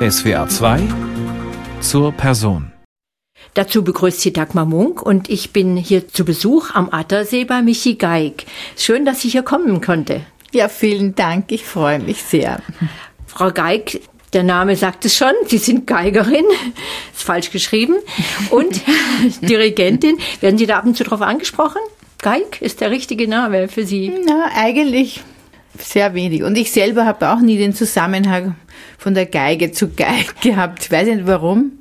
SWR 2 zur Person. Dazu begrüßt sie Dagmar Munk und ich bin hier zu Besuch am Attersee bei Michi Geig. Schön, dass ich hier kommen konnte. Ja, vielen Dank. Ich freue mich sehr. Frau Geig, der Name sagt es schon, Sie sind Geigerin, ist falsch geschrieben, und Dirigentin. Werden Sie da ab und zu drauf angesprochen? Geig ist der richtige Name für Sie? Na, eigentlich sehr wenig. Und ich selber habe auch nie den Zusammenhang von der Geige zu Geig gehabt. Ich weiß nicht warum.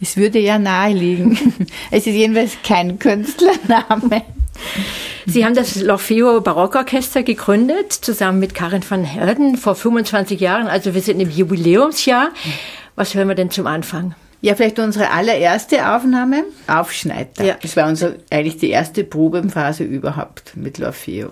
Es würde ja naheliegen. Es ist jedenfalls kein Künstlername. Sie haben das L'Orfeo Barockorchester gegründet, zusammen mit Karin van Herden vor 25 Jahren. Also wir sind im Jubiläumsjahr. Was hören wir denn zum Anfang? Ja, vielleicht unsere allererste Aufnahme, Aufschneider. Ja. Das war unsere, eigentlich die erste Probenphase überhaupt mit L'Orfeo.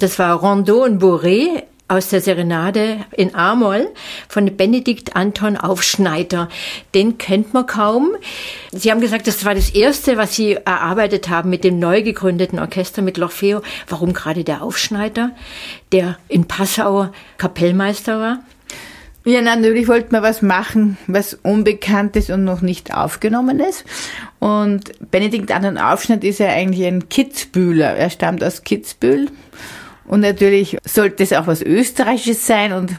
Das war Rondeau und Bourré aus der Serenade in A-Moll von Benedikt Anton Aufschneider. Den kennt man kaum. Sie haben gesagt, das war das erste, was Sie erarbeitet haben mit dem neu gegründeten Orchester mit L'Orfeo. Warum gerade der Aufschneider, der in Passau Kapellmeister war? Ja, natürlich wollten wir was machen, was unbekannt ist und noch nicht aufgenommen ist. Und Benedikt Anton Aufschneider ist ja eigentlich ein Kitzbühler. Er stammt aus Kitzbühel und natürlich sollte es auch was Österreichisches sein und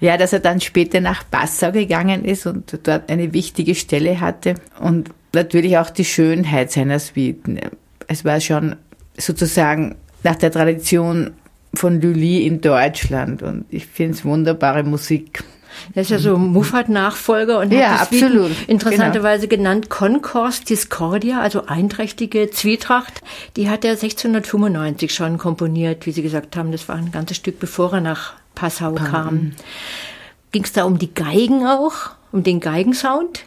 ja, dass er dann später nach Passau gegangen ist und dort eine wichtige Stelle hatte und natürlich auch die Schönheit seiner Suiten. Es war schon sozusagen nach der Tradition von Lully in Deutschland und ich finde es wunderbare Musik. Er ist ja so Muffat-Nachfolger und ja, hat absolut. interessanterweise genau. genannt Concourse Discordia, also einträchtige Zwietracht. Die hat er 1695 schon komponiert, wie Sie gesagt haben. Das war ein ganzes Stück, bevor er nach Passau Pam. kam. Ging es da um die Geigen auch, um den Geigensound?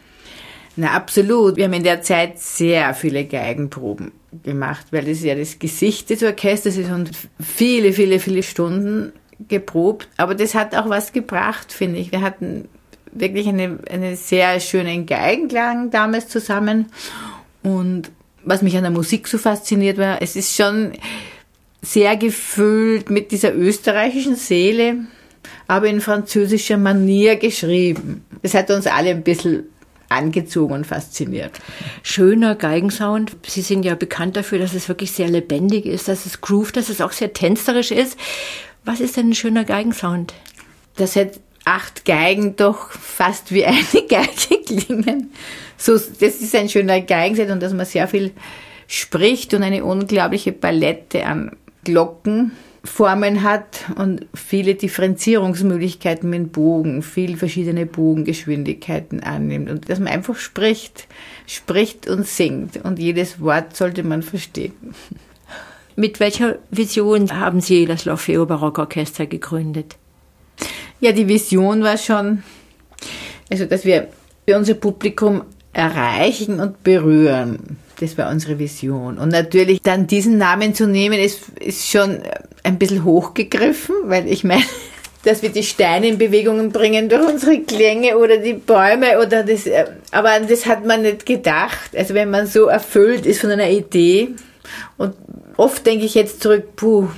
Na, absolut. Wir haben in der Zeit sehr viele Geigenproben gemacht, weil das ja das Gesicht des Orchesters ist und viele, viele, viele Stunden geprobt, aber das hat auch was gebracht, finde ich. Wir hatten wirklich eine, einen sehr schönen Geigenklang damals zusammen und was mich an der Musik so fasziniert war, es ist schon sehr gefüllt mit dieser österreichischen Seele, aber in französischer Manier geschrieben. Das hat uns alle ein bisschen angezogen und fasziniert. Schöner Geigensound. Sie sind ja bekannt dafür, dass es wirklich sehr lebendig ist, dass es groove, dass es auch sehr tänzerisch ist. Was ist denn ein schöner Geigensound? Das hat acht Geigen doch fast wie eine Geige klingen. So, das ist ein schöner Geigenset und dass man sehr viel spricht und eine unglaubliche Palette an Glockenformen hat und viele Differenzierungsmöglichkeiten mit Bogen, viel verschiedene Bogengeschwindigkeiten annimmt und dass man einfach spricht, spricht und singt und jedes Wort sollte man verstehen. Mit welcher Vision haben Sie das L'Orfeo Barockorchester gegründet? Ja, die Vision war schon, also dass wir unser Publikum erreichen und berühren. Das war unsere Vision. Und natürlich dann diesen Namen zu nehmen, ist, ist schon ein bisschen hochgegriffen, weil ich meine, dass wir die Steine in Bewegungen bringen durch unsere Klänge oder die Bäume oder das, aber das hat man nicht gedacht. Also wenn man so erfüllt ist von einer Idee und oft denke ich jetzt zurück, puh,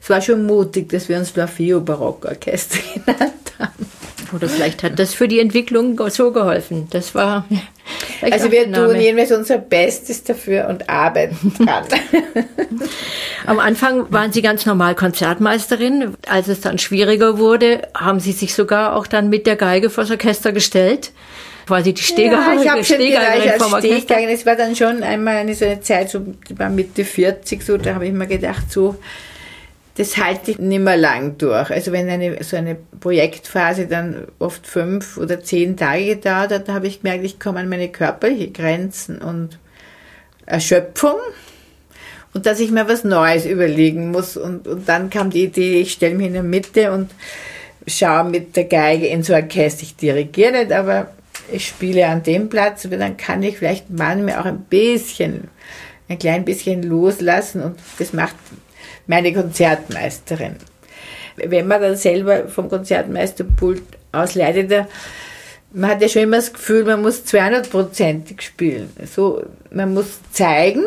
es war schon mutig, dass wir uns Flavio Barockorchester genannt haben. Oder vielleicht hat das für die Entwicklung so geholfen. Das war. Also wir tun jedenfalls unser Bestes dafür und arbeiten dran. Am Anfang waren Sie ganz normal Konzertmeisterin. Als es dann schwieriger wurde, haben Sie sich sogar auch dann mit der Geige vors Orchester gestellt quasi die Stehgeigerin. Ja, ich habe schon gedacht, als es war dann schon einmal eine so eine Zeit, so war Mitte 40, so, da habe ich mir gedacht, so, das halte ich nicht mehr lang durch. Also wenn eine, so eine Projektphase dann oft fünf oder zehn Tage gedauert hat, da habe ich gemerkt, ich komme an meine körperlichen Grenzen und Erschöpfung und dass ich mir was Neues überlegen muss. Und, und dann kam die Idee, ich stelle mich in der Mitte und schaue mit der Geige in so ein Orchester. Ich dirigiere nicht, aber ich spiele an dem Platz, dann kann ich vielleicht manchmal auch ein bisschen, ein klein bisschen loslassen und das macht meine Konzertmeisterin. Wenn man dann selber vom Konzertmeisterpult aus leidet, man hat ja schon immer das Gefühl, man muss 200-prozentig spielen. So, man muss zeigen,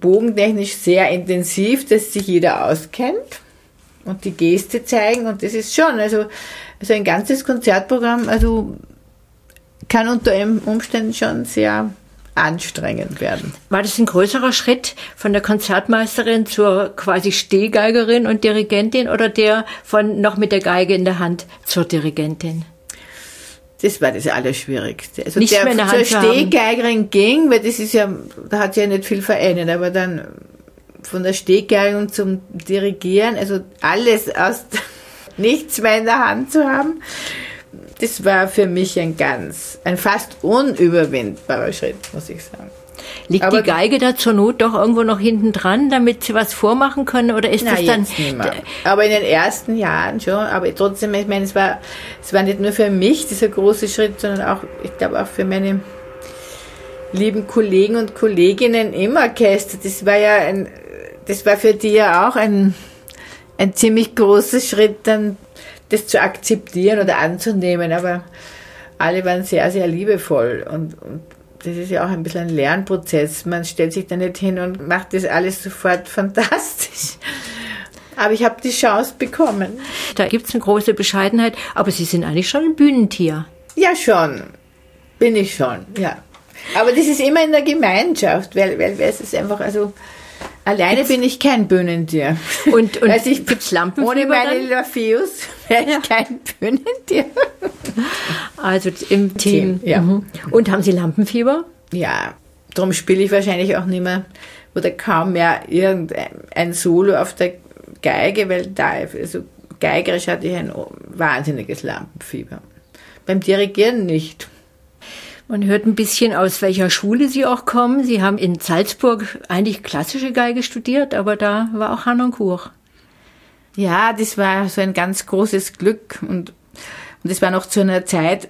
bogentechnisch sehr intensiv, dass sich jeder auskennt und die Geste zeigen und das ist schon, also, also ein ganzes Konzertprogramm, also kann unter Umständen schon sehr anstrengend werden. War das ein größerer Schritt von der Konzertmeisterin zur quasi Stehgeigerin und Dirigentin oder der von noch mit der Geige in der Hand zur Dirigentin? Das war das Allerschwierigste. Also Nicht der mehr in der Hand zur Stehgeigerin ging, weil das ist ja, da hat sich ja nicht viel verändert, aber dann von der Stehgeigerin zum Dirigieren, also alles aus nichts mehr in der Hand zu haben, das war für mich ein ganz, ein fast unüberwindbarer Schritt, muss ich sagen. Liegt aber die Geige da zur Not doch irgendwo noch hinten dran, damit sie was vormachen können? Oder ist na, das dann. Aber in den ersten Jahren schon. Aber trotzdem, ich meine, es war, es war nicht nur für mich dieser große Schritt, sondern auch, ich glaube, auch für meine lieben Kollegen und Kolleginnen im Orchester. Das war ja ein, das war für die ja auch ein, ein ziemlich großer Schritt, dann das zu akzeptieren oder anzunehmen, aber alle waren sehr, sehr liebevoll und, und das ist ja auch ein bisschen ein Lernprozess. Man stellt sich da nicht hin und macht das alles sofort fantastisch. Aber ich habe die Chance bekommen. Da gibt es eine große Bescheidenheit, aber Sie sind eigentlich schon ein Bühnentier. Ja, schon. Bin ich schon, ja. Aber das ist immer in der Gemeinschaft, weil, weil, weil es ist einfach, also Alleine bin ich kein Bühnentier. Und, und also ich Lampen Ohne meine Lafeus wäre ich ja. kein Bühnentier. Also im Team. Team ja. Mhm. Und haben Sie Lampenfieber? Ja, darum spiele ich wahrscheinlich auch nicht mehr oder kaum mehr irgendein Solo auf der Geige, weil da, also geigerisch hatte ich ein wahnsinniges Lampenfieber. Beim Dirigieren nicht. Man hört ein bisschen, aus welcher Schule Sie auch kommen. Sie haben in Salzburg eigentlich klassische Geige studiert, aber da war auch Hanoncourt. Ja, das war so ein ganz großes Glück und, und das war noch zu einer Zeit,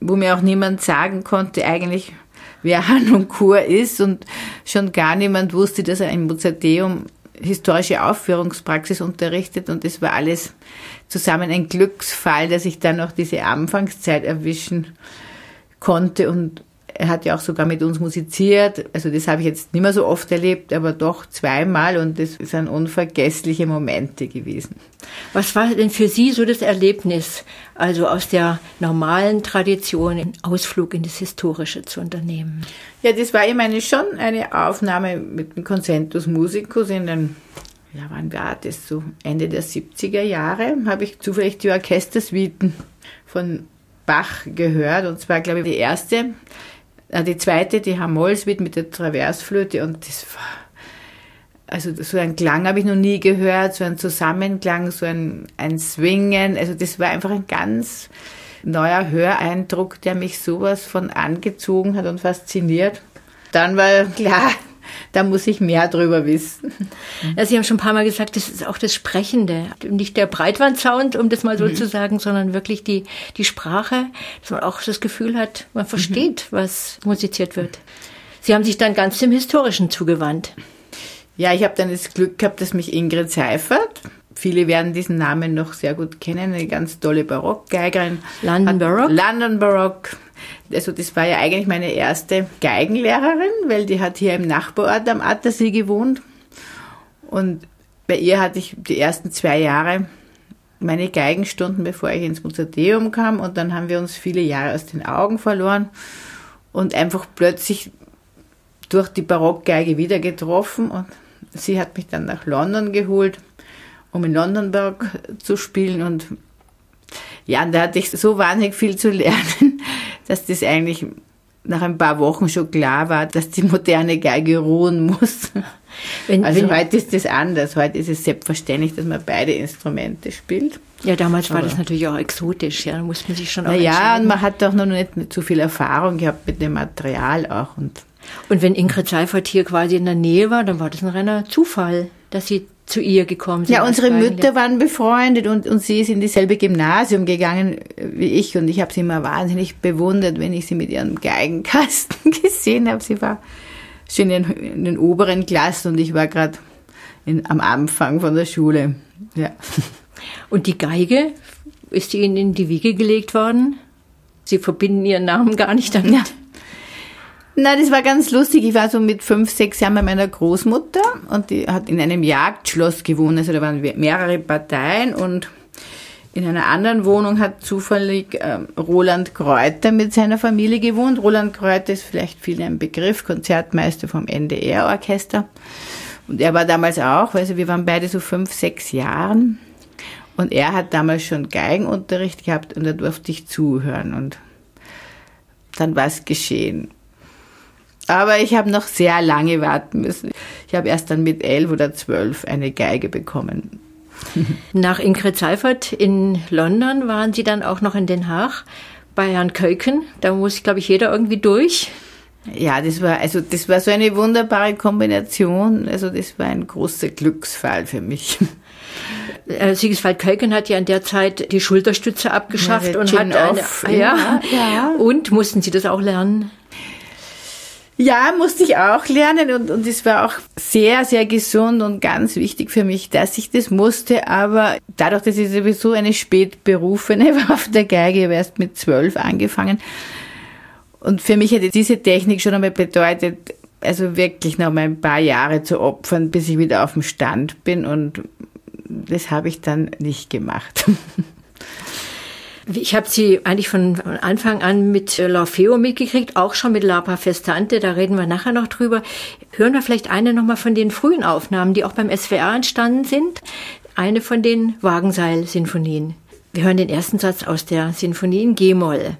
wo mir auch niemand sagen konnte eigentlich, wer Hanoncourt ist und schon gar niemand wusste, dass er im Mozarteum historische Aufführungspraxis unterrichtet und das war alles zusammen ein Glücksfall, dass ich dann noch diese Anfangszeit erwischen konnte und er hat ja auch sogar mit uns musiziert. Also das habe ich jetzt nicht mehr so oft erlebt, aber doch zweimal und das sind unvergessliche Momente gewesen. Was war denn für Sie so das Erlebnis, also aus der normalen Tradition einen Ausflug in das Historische zu unternehmen? Ja, das war ich meine schon eine Aufnahme mit dem Concentus Musicus in den ja, wann war das? So Ende der 70er Jahre habe ich zufällig die Orchestersuiten von Bach gehört. Und zwar, glaube ich, die erste, äh, die zweite, die Hamoll-Suite mit der Traversflöte. Und das war, also so einen Klang habe ich noch nie gehört, so ein Zusammenklang, so ein, ein Swingen. Also das war einfach ein ganz neuer Höreindruck, der mich sowas von angezogen hat und fasziniert. Dann war klar, da muss ich mehr drüber wissen. Ja, Sie haben schon ein paar Mal gesagt, das ist auch das Sprechende. Nicht der Breitbandsound, um das mal so mhm. zu sagen, sondern wirklich die, die Sprache, dass man auch das Gefühl hat, man versteht, mhm. was musiziert wird. Sie haben sich dann ganz dem Historischen zugewandt. Ja, ich habe dann das Glück gehabt, dass mich Ingrid Seifert, viele werden diesen Namen noch sehr gut kennen, eine ganz tolle Barockgeigerin. London Barock? London Barock also das war ja eigentlich meine erste Geigenlehrerin, weil die hat hier im Nachbarort am Attersee gewohnt. Und bei ihr hatte ich die ersten zwei Jahre meine Geigenstunden, bevor ich ins Mozarteum kam. Und dann haben wir uns viele Jahre aus den Augen verloren und einfach plötzlich durch die Barockgeige wieder getroffen. Und sie hat mich dann nach London geholt, um in Londonburg zu spielen. Und ja, da hatte ich so wahnsinnig viel zu lernen, dass das eigentlich nach ein paar Wochen schon klar war, dass die moderne Geige ruhen muss. Wenn, also wenn, heute ist das anders. Heute ist es selbstverständlich, dass man beide Instrumente spielt. Ja, damals war Aber, das natürlich auch exotisch. Ja, da musste man sich schon auch Ja, und man hat doch noch nicht zu viel Erfahrung gehabt mit dem Material auch. Und, und wenn Ingrid Seifert hier quasi in der Nähe war, dann war das ein reiner Zufall, dass sie zu ihr gekommen sind. Ja, unsere Mütter waren befreundet und, und sie ist in dieselbe Gymnasium gegangen wie ich und ich habe sie immer wahnsinnig bewundert, wenn ich sie mit ihrem Geigenkasten gesehen habe. Sie war schon in, in den oberen Klassen und ich war gerade am Anfang von der Schule. Ja. Und die Geige, ist die Ihnen in die Wiege gelegt worden? Sie verbinden Ihren Namen gar nicht damit. Ja. Na, das war ganz lustig. Ich war so mit fünf, sechs Jahren bei meiner Großmutter und die hat in einem Jagdschloss gewohnt. Also da waren mehrere Parteien und in einer anderen Wohnung hat zufällig äh, Roland Kräuter mit seiner Familie gewohnt. Roland Kräuter ist vielleicht vielen ein Begriff, Konzertmeister vom NDR-Orchester. Und er war damals auch, also wir waren beide so fünf, sechs Jahren. Und er hat damals schon Geigenunterricht gehabt und da durfte ich zuhören. Und dann war es geschehen. Aber ich habe noch sehr lange warten müssen. Ich habe erst dann mit elf oder zwölf eine Geige bekommen. Nach Ingrid Seifert in London waren Sie dann auch noch in Den Haag bei Herrn Köken. Da muss, glaube ich, jeder irgendwie durch. Ja, das war, also, das war so eine wunderbare Kombination. Also, das war ein großer Glücksfall für mich. Äh, Siegeswald Köken hat ja in der Zeit die Schulterstütze abgeschafft ja, und hat eine, ja, ja. Und mussten Sie das auch lernen? Ja, musste ich auch lernen und, und es war auch sehr, sehr gesund und ganz wichtig für mich, dass ich das musste. Aber dadurch, dass ich sowieso eine Spätberufene war auf der Geige, habe erst mit zwölf angefangen. Und für mich hätte diese Technik schon einmal bedeutet, also wirklich noch mal ein paar Jahre zu opfern, bis ich wieder auf dem Stand bin. Und das habe ich dann nicht gemacht. Ich habe sie eigentlich von Anfang an mit äh, L'Orfeo mitgekriegt, auch schon mit La Festante, da reden wir nachher noch drüber. Hören wir vielleicht eine nochmal von den frühen Aufnahmen, die auch beim SWR entstanden sind. Eine von den Wagenseil-Sinfonien. Wir hören den ersten Satz aus der Sinfonie in G-Moll.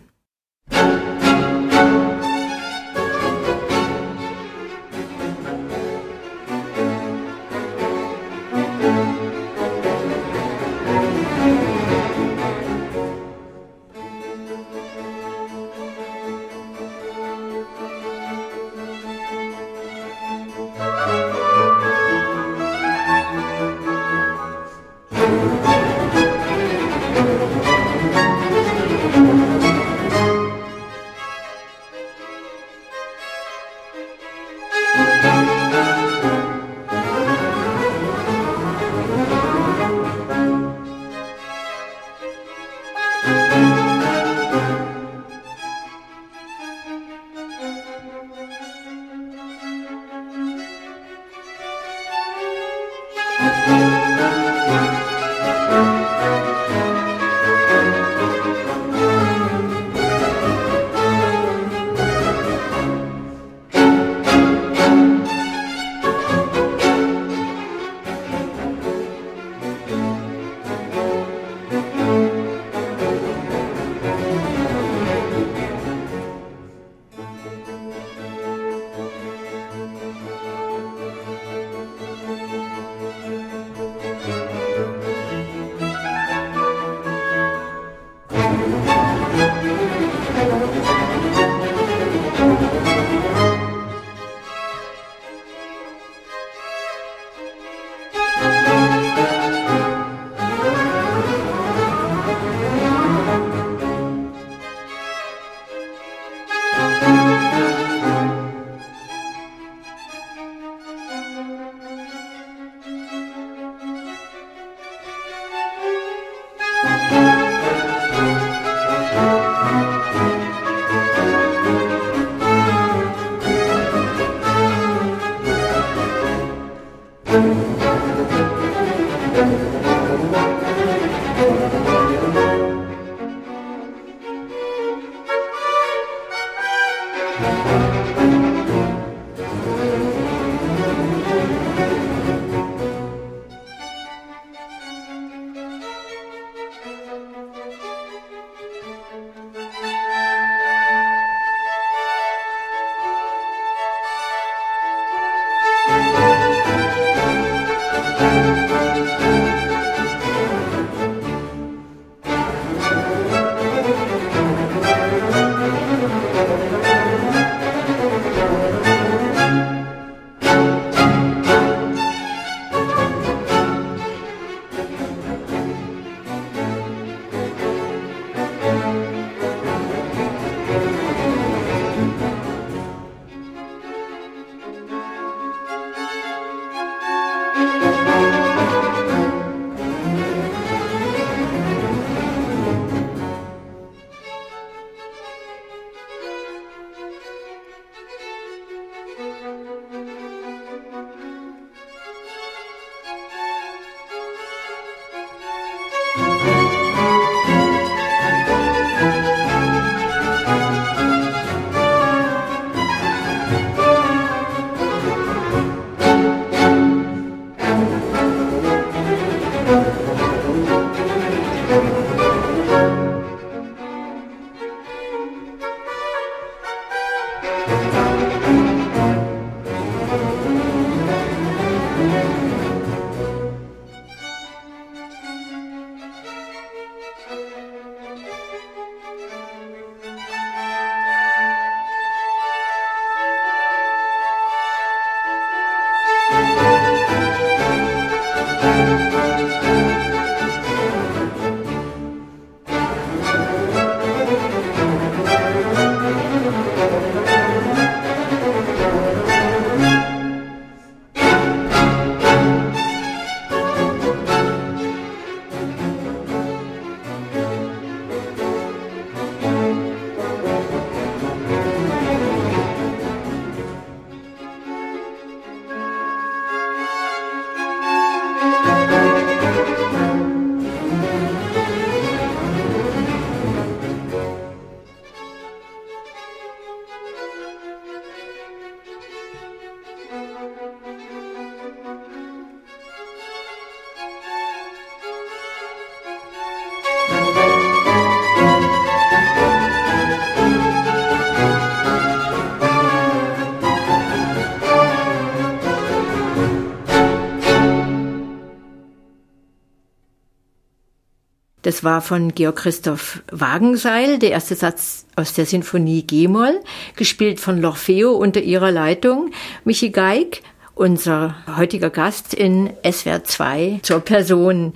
Das war von Georg Christoph Wagenseil, der erste Satz aus der Sinfonie G-Moll, gespielt von L'Orfeo unter ihrer Leitung. Michi Geig, unser heutiger Gast in SWR 2 zur Person.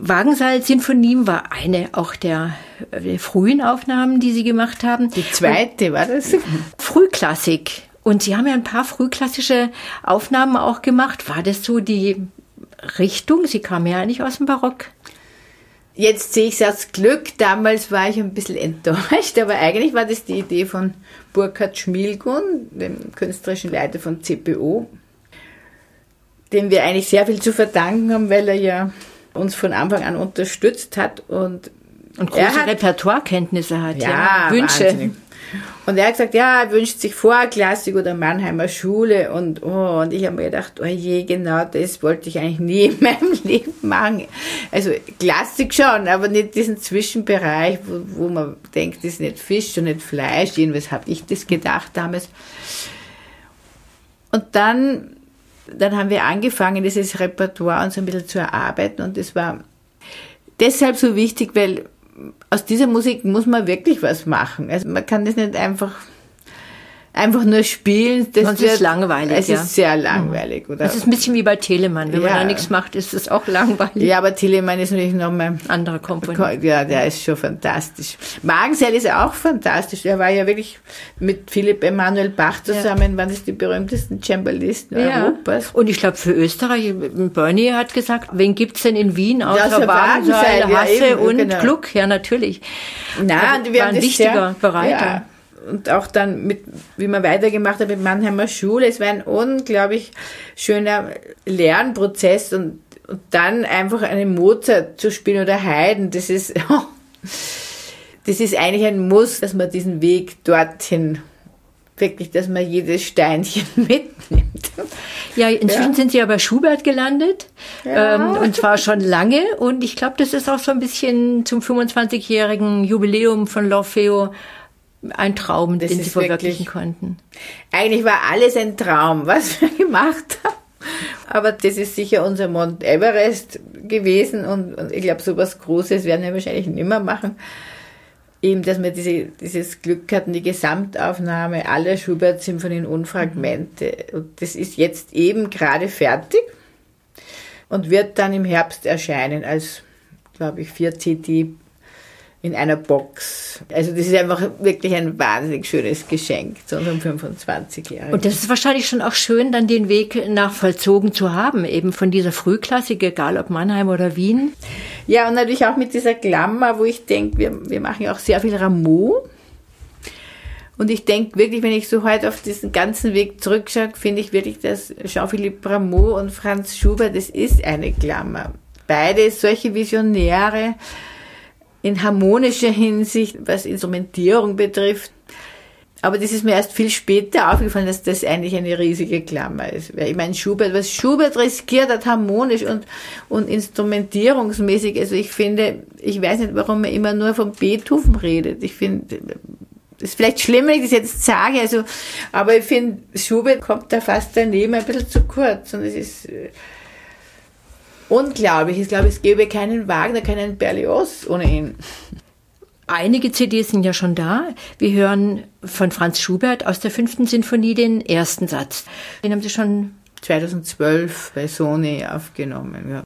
Wagenseil-Sinfonie war eine auch der, der frühen Aufnahmen, die Sie gemacht haben. Die zweite war das? Frühklassik. Und Sie haben ja ein paar frühklassische Aufnahmen auch gemacht. War das so die Richtung? Sie kamen ja eigentlich aus dem Barock. Jetzt sehe ich es als Glück. Damals war ich ein bisschen enttäuscht, aber eigentlich war das die Idee von Burkhard Schmielgun, dem künstlerischen Leiter von CPO, dem wir eigentlich sehr viel zu verdanken haben, weil er ja uns von Anfang an unterstützt hat und und große Repertoirekenntnisse hat, ja, ja Wünsche. Wahnsinnig. Und er hat gesagt, ja, er wünscht sich Vorklassik oder Mannheimer Schule. Und, oh, und ich habe mir gedacht, oh je, genau das wollte ich eigentlich nie in meinem Leben machen. Also Klassik schon, aber nicht diesen Zwischenbereich, wo, wo man denkt, das ist nicht Fisch und nicht Fleisch. Jedenfalls habe ich das gedacht damals. Und dann, dann haben wir angefangen, dieses Repertoire uns ein bisschen zu erarbeiten. Und das war deshalb so wichtig, weil aus dieser Musik muss man wirklich was machen. Also man kann das nicht einfach einfach nur spielen. Das Sonst wird, ist langweilig. Es ja. ist sehr langweilig. Oder? Das ist ein bisschen wie bei Telemann. Wenn ja. man da nichts macht, ist es auch langweilig. Ja, aber Telemann ist natürlich nochmal... Andere Komponente. Ja, der ist schon fantastisch. Magensell ist auch fantastisch. Er war ja wirklich mit Philipp Emanuel Bach zusammen, ja. waren das die berühmtesten Cembalisten ja. Europas. Und ich glaube für Österreich, Bernie hat gesagt, wen gibt's denn in Wien außer Wagenseil, Hasse ja, und genau. Gluck? Ja, natürlich. Nein, wir war ein wichtiger sehr, Bereiter und auch dann mit, wie man weitergemacht hat mit Mannheimer Schule, es war ein unglaublich schöner Lernprozess und, und dann einfach einen Mozart zu spielen oder Haydn, das ist, das ist eigentlich ein Muss, dass man diesen Weg dorthin wirklich, dass man jedes Steinchen mitnimmt. Ja, inzwischen ja. sind Sie ja bei Schubert gelandet. Ja. Ähm, und zwar schon lange. Und ich glaube, das ist auch so ein bisschen zum 25-jährigen Jubiläum von L'Orfeo ein Traum, das den Sie verwirklichen konnten. Eigentlich war alles ein Traum, was wir gemacht haben. Aber das ist sicher unser Mount Everest gewesen und, und ich glaube, so was Großes werden wir wahrscheinlich nicht mehr machen eben, dass wir diese, dieses Glück hatten, die Gesamtaufnahme aller Schubert-Symphonien und Fragmente. Und das ist jetzt eben gerade fertig und wird dann im Herbst erscheinen als, glaube ich, 4 CD in einer Box. Also das ist einfach wirklich ein wahnsinnig schönes Geschenk zu unserem 25 Jahren. Und das ist wahrscheinlich schon auch schön, dann den Weg nach vollzogen zu haben, eben von dieser Frühklassik, egal ob Mannheim oder Wien. Ja, und natürlich auch mit dieser Klammer, wo ich denke, wir, wir machen ja auch sehr viel Rameau. Und ich denke wirklich, wenn ich so heute auf diesen ganzen Weg zurückschaue, finde ich wirklich, dass Jean-Philippe Rameau und Franz Schubert, das ist eine Klammer. Beide solche Visionäre, in harmonischer Hinsicht, was Instrumentierung betrifft. Aber das ist mir erst viel später aufgefallen, dass das eigentlich eine riesige Klammer ist. Weil ich meine, Schubert, was Schubert riskiert hat, harmonisch und, und instrumentierungsmäßig, also ich finde, ich weiß nicht, warum man immer nur von Beethoven redet. Ich finde, das ist vielleicht schlimm, wenn ich das jetzt sage, also, aber ich finde, Schubert kommt da fast daneben ein bisschen zu kurz und es ist, unglaublich. Ich glaube, es gäbe keinen Wagner, keinen Berlioz ohne ihn. Einige CDs sind ja schon da. Wir hören von Franz Schubert aus der fünften Sinfonie den ersten Satz. Den haben Sie schon 2012 bei Sony aufgenommen. Ja.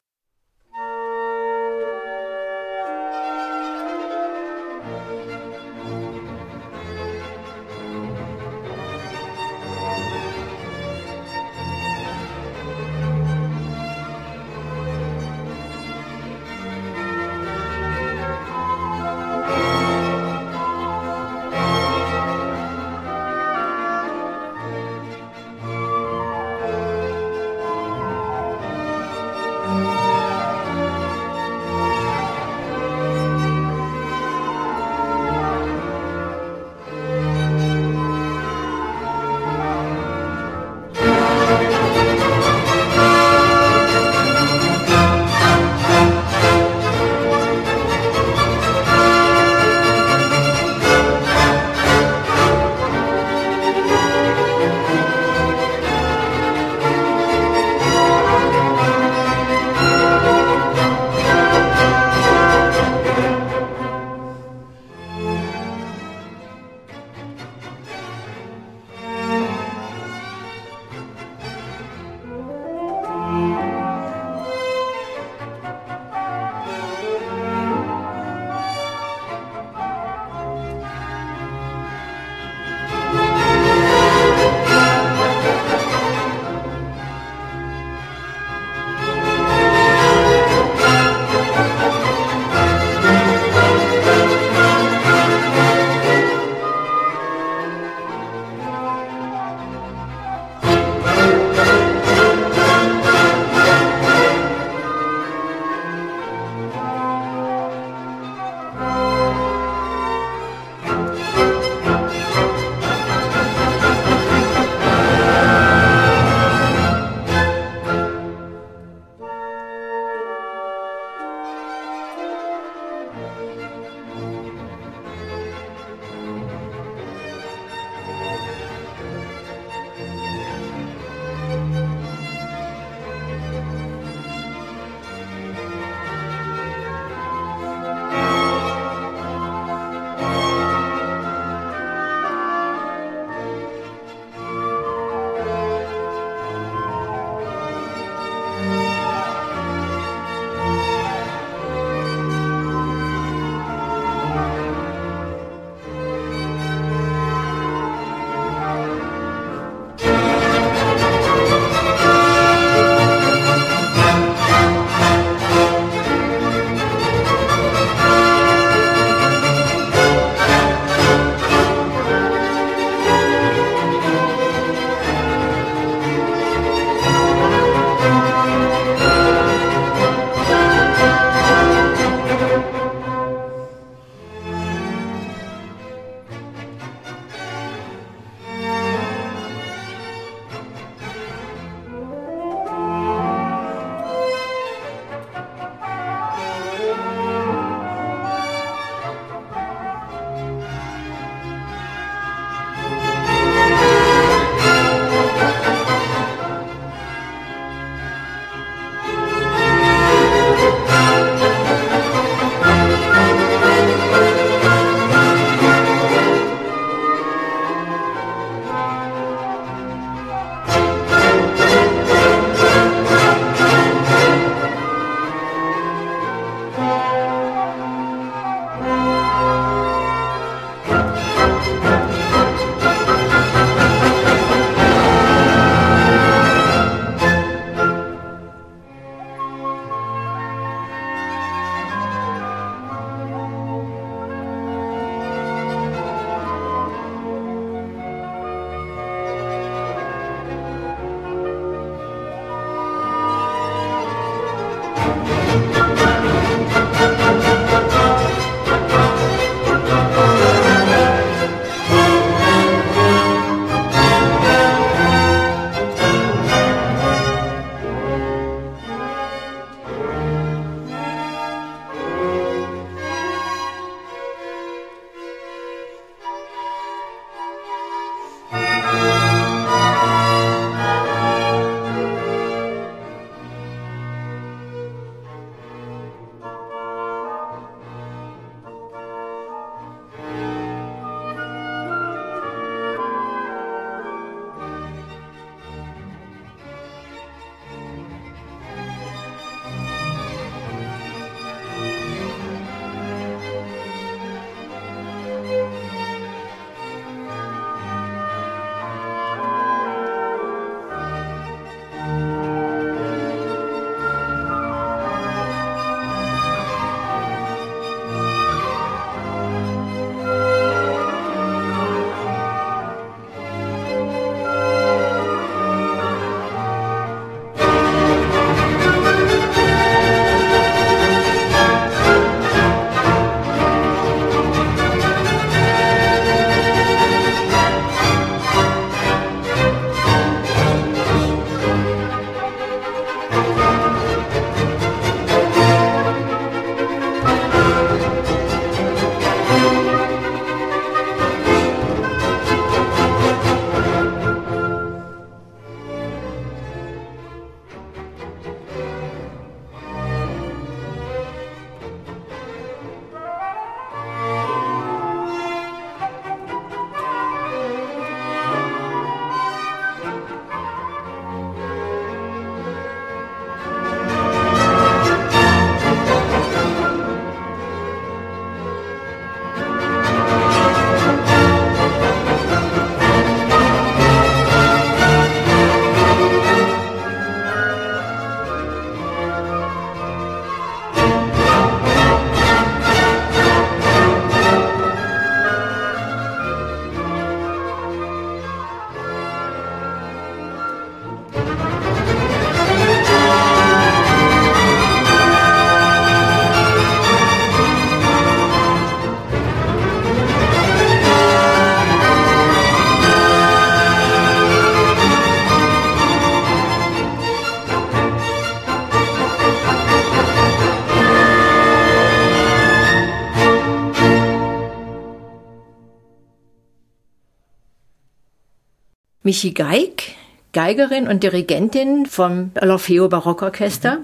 Michi Geig, Geigerin und Dirigentin vom L'Orfeo Barockorchester,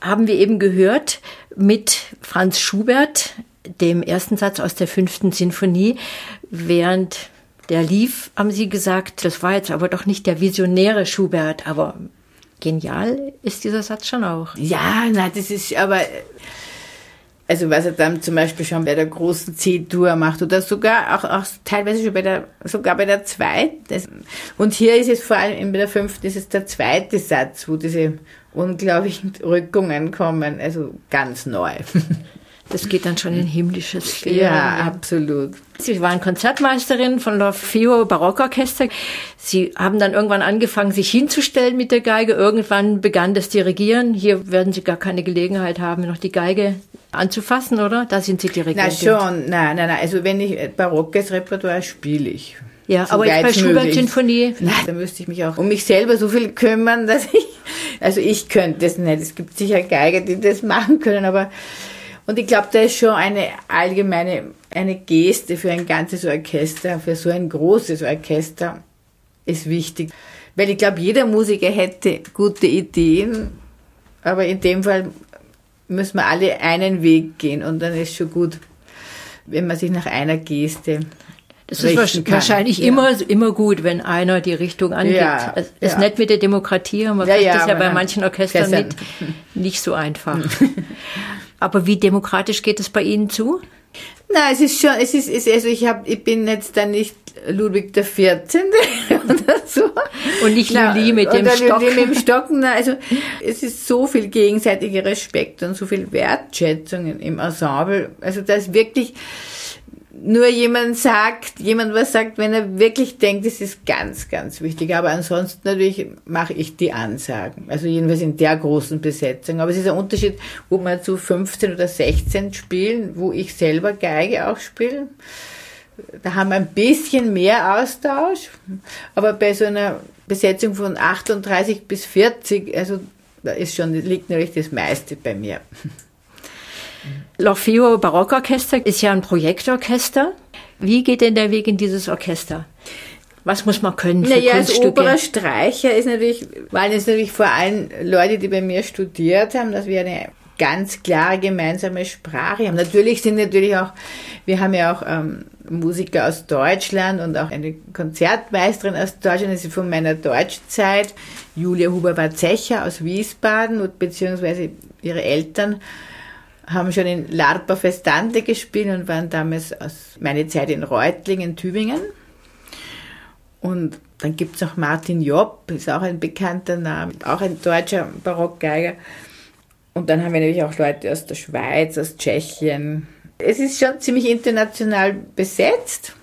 haben wir eben gehört mit Franz Schubert, dem ersten Satz aus der fünften Sinfonie, während der lief, haben Sie gesagt, das war jetzt aber doch nicht der visionäre Schubert, aber genial ist dieser Satz schon auch. Ja, na, das ist aber, also was er dann zum Beispiel schon bei der großen C-Tour macht oder sogar auch, auch teilweise schon bei der, sogar bei der zweiten. Und hier ist es vor allem bei der fünften ist es der zweite Satz, wo diese unglaublichen Rückungen kommen, also ganz neu. Das geht dann schon in himmlische Sphären. Ja, absolut. Sie waren Konzertmeisterin von L'Orfeo Barockorchester. Sie haben dann irgendwann angefangen, sich hinzustellen mit der Geige. Irgendwann begann das Dirigieren. Hier werden Sie gar keine Gelegenheit haben, noch die Geige anzufassen, oder? Da sind Sie Dirigentin. Na schon, nein, nein, nein. Also wenn ich barockes Repertoire spiele ich. Ja, so aber jetzt bei Schubert-Sinfonie? Da müsste ich mich auch um mich selber so viel kümmern, dass ich, also ich könnte das nicht. Es gibt sicher Geiger, die das machen können, aber und ich glaube, da ist schon eine allgemeine, eine Geste für ein ganzes Orchester, für so ein großes Orchester ist wichtig. Weil ich glaube, jeder Musiker hätte gute Ideen, aber in dem Fall müssen wir alle einen Weg gehen und dann ist schon gut, wenn man sich nach einer Geste das ist wahrscheinlich ja. immer, immer gut, wenn einer die Richtung angibt. Ja, es ist ja. nett mit der Demokratie, aber man ja, kriegt das ja bei manchen Orchestern mit, nicht so einfach. Aber wie demokratisch geht es bei Ihnen zu? Na, es ist schon, es ist, es, also ich habe, ich bin jetzt da nicht Ludwig der 14. oder so. Und nicht Lili mit dem Stock. Lili mit dem Stock. Na, also es ist so viel gegenseitiger Respekt und so viel Wertschätzung im Ensemble. Also da ist wirklich, nur jemand sagt, jemand was sagt, wenn er wirklich denkt, das ist ganz, ganz wichtig. Aber ansonsten natürlich mache ich die Ansagen. Also jedenfalls in der großen Besetzung. Aber es ist ein Unterschied, ob wir zu 15 oder 16 spielen, wo ich selber Geige auch spiele. Da haben wir ein bisschen mehr Austausch. Aber bei so einer Besetzung von 38 bis 40, also da ist schon, liegt natürlich das meiste bei mir. L'Orfeo Barockorchester ist ja ein Projektorchester. Wie geht denn der Weg in dieses Orchester? Was muss man können für naja, Kunststücke? als oberer Streicher ist natürlich, waren es natürlich vor allem Leute, die bei mir studiert haben, dass wir eine ganz klare gemeinsame Sprache haben. Natürlich sind natürlich auch, wir haben ja auch ähm, Musiker aus Deutschland und auch eine Konzertmeisterin aus Deutschland, das ist von meiner Deutschzeit, Julia Huber-Warzecher aus Wiesbaden, beziehungsweise ihre Eltern haben schon in Larpa Festante gespielt und waren damals aus meiner Zeit in Reutlingen, Tübingen. Und dann gibt es noch Martin Jopp, ist auch ein bekannter Name, auch ein deutscher Barockgeiger. Und dann haben wir natürlich auch Leute aus der Schweiz, aus Tschechien. Es ist schon ziemlich international besetzt,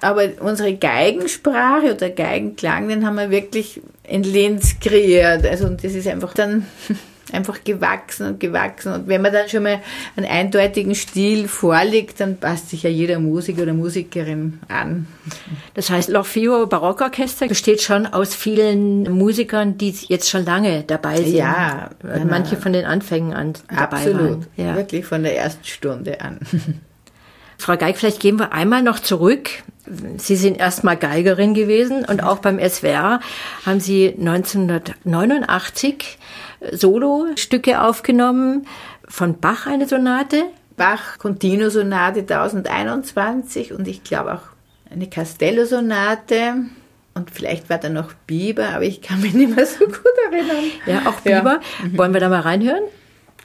aber unsere Geigensprache oder Geigenklang, den haben wir wirklich in Linz kreiert. Also das ist einfach dann einfach gewachsen und gewachsen. Und wenn man dann schon mal einen eindeutigen Stil vorlegt, dann passt sich ja jeder Musiker oder Musikerin an. Das heißt, L'Orfeo Barockorchester besteht schon aus vielen Musikern, die jetzt schon lange dabei sind. Ja. Manche von den Anfängen an dabei Absolut. Waren. Ja. Wirklich von der ersten Stunde an. Frau Geig, vielleicht gehen wir einmal noch zurück. Sie sind erstmal Geigerin gewesen und auch beim SWR haben Sie 1989 Solo-Stücke aufgenommen. Von Bach eine Sonate. Bach Continuo-Sonate 1021 und ich glaube auch eine Castello-Sonate. Und vielleicht war da noch Biber, aber ich kann mich nicht mehr so gut erinnern. Ja, auch Biber. Ja. Wollen wir da mal reinhören?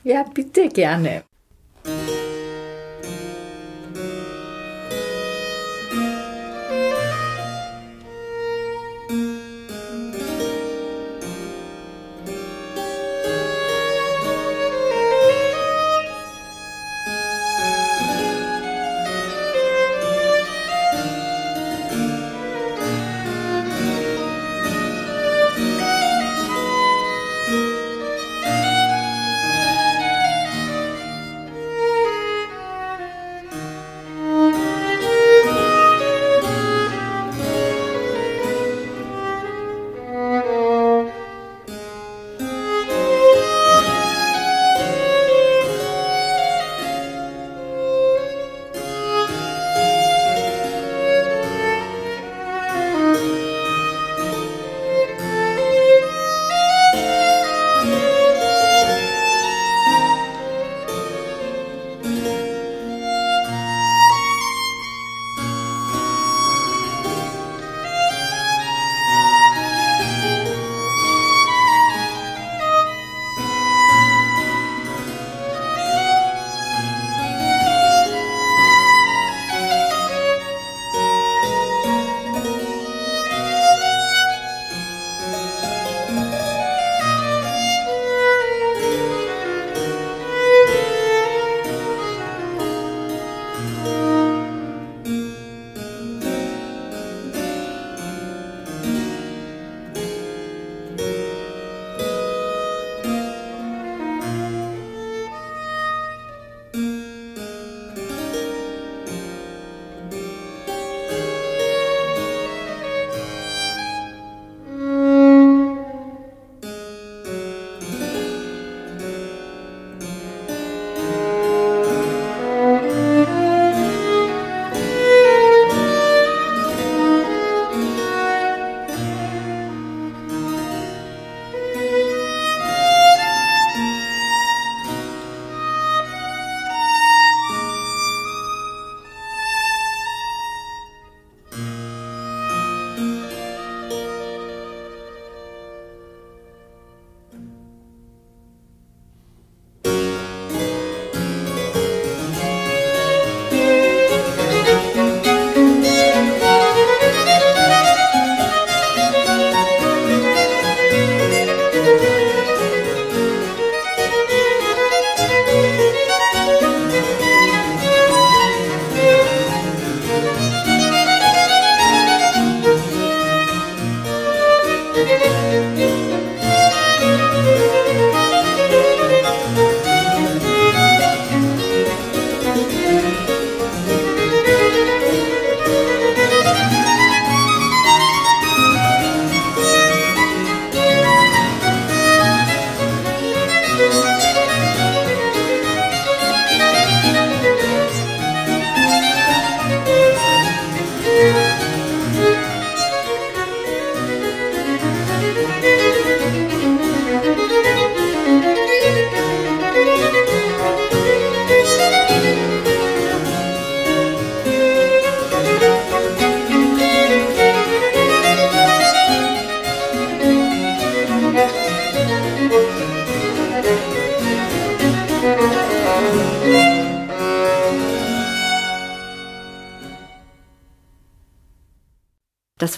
Ja, bitte gerne.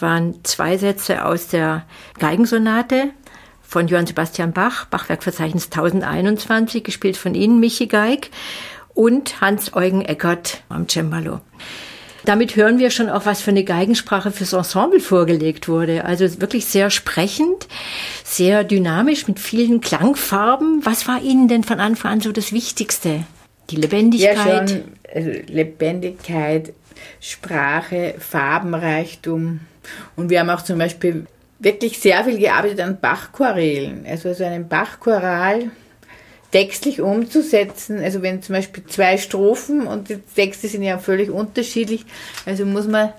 Das waren zwei Sätze aus der Geigensonate von Johann Sebastian Bach, Bachwerkverzeichnis 1021, gespielt von Ihnen, Michi Geig, und Hans-Eugen Eckert am Cembalo. Damit hören wir schon auch, was für eine Geigensprache fürs Ensemble vorgelegt wurde. Also wirklich sehr sprechend, sehr dynamisch mit vielen Klangfarben. Was war Ihnen denn von Anfang an so das Wichtigste? Die Lebendigkeit? Ja, schon, Lebendigkeit, Sprache, Farbenreichtum. Und wir haben auch zum Beispiel wirklich sehr viel gearbeitet an Bachchorälen. Also so einen Bachchoral textlich umzusetzen. Also wenn zum Beispiel zwei Strophen und die Texte sind ja völlig unterschiedlich, also muss man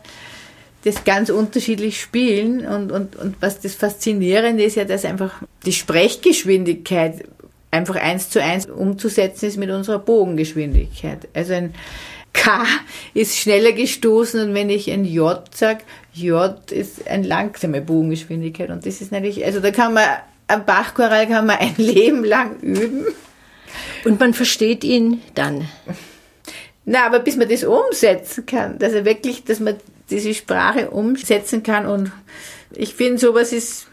das ganz unterschiedlich spielen und, und, und was das Faszinierende ist ja, dass einfach die Sprechgeschwindigkeit einfach eins zu eins umzusetzen ist mit unserer Bogengeschwindigkeit. Also ein K ist schneller gestoßen und wenn ich ein J sage, J ist eine langsame Bogengeschwindigkeit und das ist natürlich, also da kann man am Bachchoral kann man ein Leben lang üben. Und man versteht ihn dann. Na, aber bis man das umsetzen kann, dass er wirklich, dass man diese Sprache umsetzen kann und ich finde sowas ist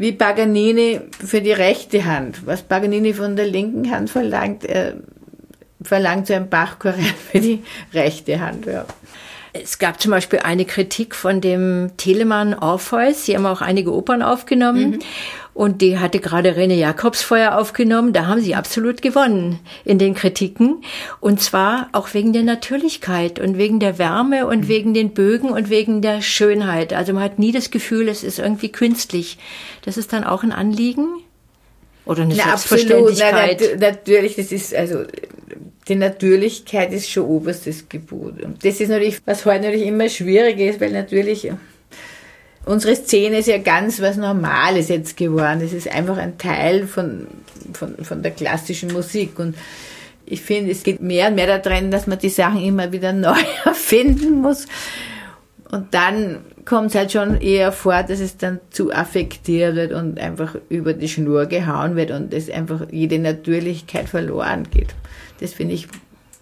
wie Paganini für die rechte Hand. Was Paganini von der linken Hand verlangt, er verlangt so ein Bachchoral für die rechte Hand. Ja. Es gab zum Beispiel eine Kritik von dem Telemann Orpheus. Sie haben auch einige Opern aufgenommen. Mhm. Und die hatte gerade René Jakobsfeuer aufgenommen. Da haben sie absolut gewonnen in den Kritiken. Und zwar auch wegen der Natürlichkeit und wegen der Wärme und mhm. wegen den Bögen und wegen der Schönheit. Also man hat nie das Gefühl, es ist irgendwie künstlich. Das ist dann auch ein Anliegen? Oder eine Na, Selbstverständlichkeit? Absolut. Na, natürlich, das ist, also, die Natürlichkeit ist schon oberstes Gebot. Und das ist natürlich, was heute natürlich immer schwieriger ist, weil natürlich unsere Szene ist ja ganz was Normales jetzt geworden. Es ist einfach ein Teil von, von, von der klassischen Musik. Und ich finde, es geht mehr und mehr darin, dass man die Sachen immer wieder neu erfinden muss. Und dann kommt es halt schon eher vor, dass es dann zu affektiert wird und einfach über die Schnur gehauen wird und es einfach jede Natürlichkeit verloren geht. Das finde ich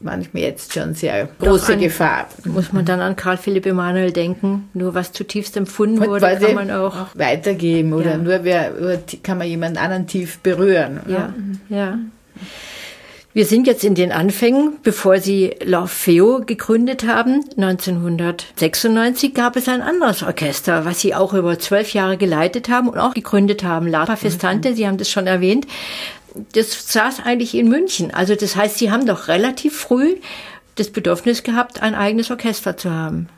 manchmal jetzt schon sehr große an, Gefahr. Muss man dann an Karl Philipp Emanuel denken? Nur was zutiefst empfunden und wurde, kann man auch, auch, weitergeben oder ja. nur wer, kann man jemand anderen tief berühren. Ja, ja. ja. Wir sind jetzt in den Anfängen, bevor Sie L'Orfeo gegründet haben. 1996 gab es ein anderes Orchester, was Sie auch über zwölf Jahre geleitet haben und auch gegründet haben. Lapa Festante, mhm. Sie haben das schon erwähnt das saß eigentlich in München. Also das heißt, Sie haben doch relativ früh das Bedürfnis gehabt, ein eigenes Orchester zu haben.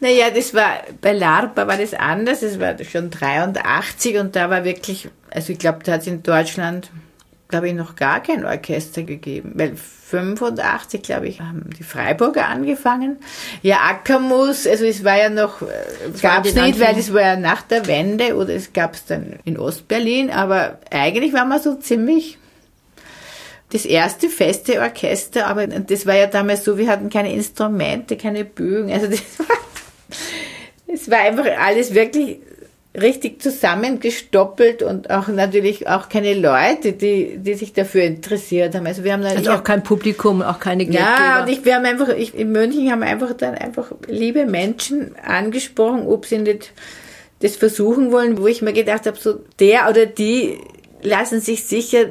Naja, das war, bei LARPA war das anders. Es war schon 83 und da war wirklich, also ich glaube, da hat es in Deutschland glaube ich, noch gar kein Orchester gegeben, weil 85, glaube ich, haben die Freiburger angefangen. Ja, Ackermus, also es war ja noch, gab es nicht, weil es war ja nach der Wende oder es gab es dann in Ostberlin, aber eigentlich war man so ziemlich das erste feste Orchester, aber das war ja damals so, wir hatten keine Instrumente, keine Bögen, also das war, es war einfach alles wirklich richtig zusammengestoppelt und auch natürlich auch keine Leute, die, die sich dafür interessiert haben. Also wir haben dann also auch kein Publikum, auch keine Geldgeber. Ja, und ich, wir haben einfach, ich, in München haben wir einfach dann einfach liebe Menschen angesprochen, ob sie nicht das versuchen wollen, wo ich mir gedacht habe, so der oder die lassen sich sicher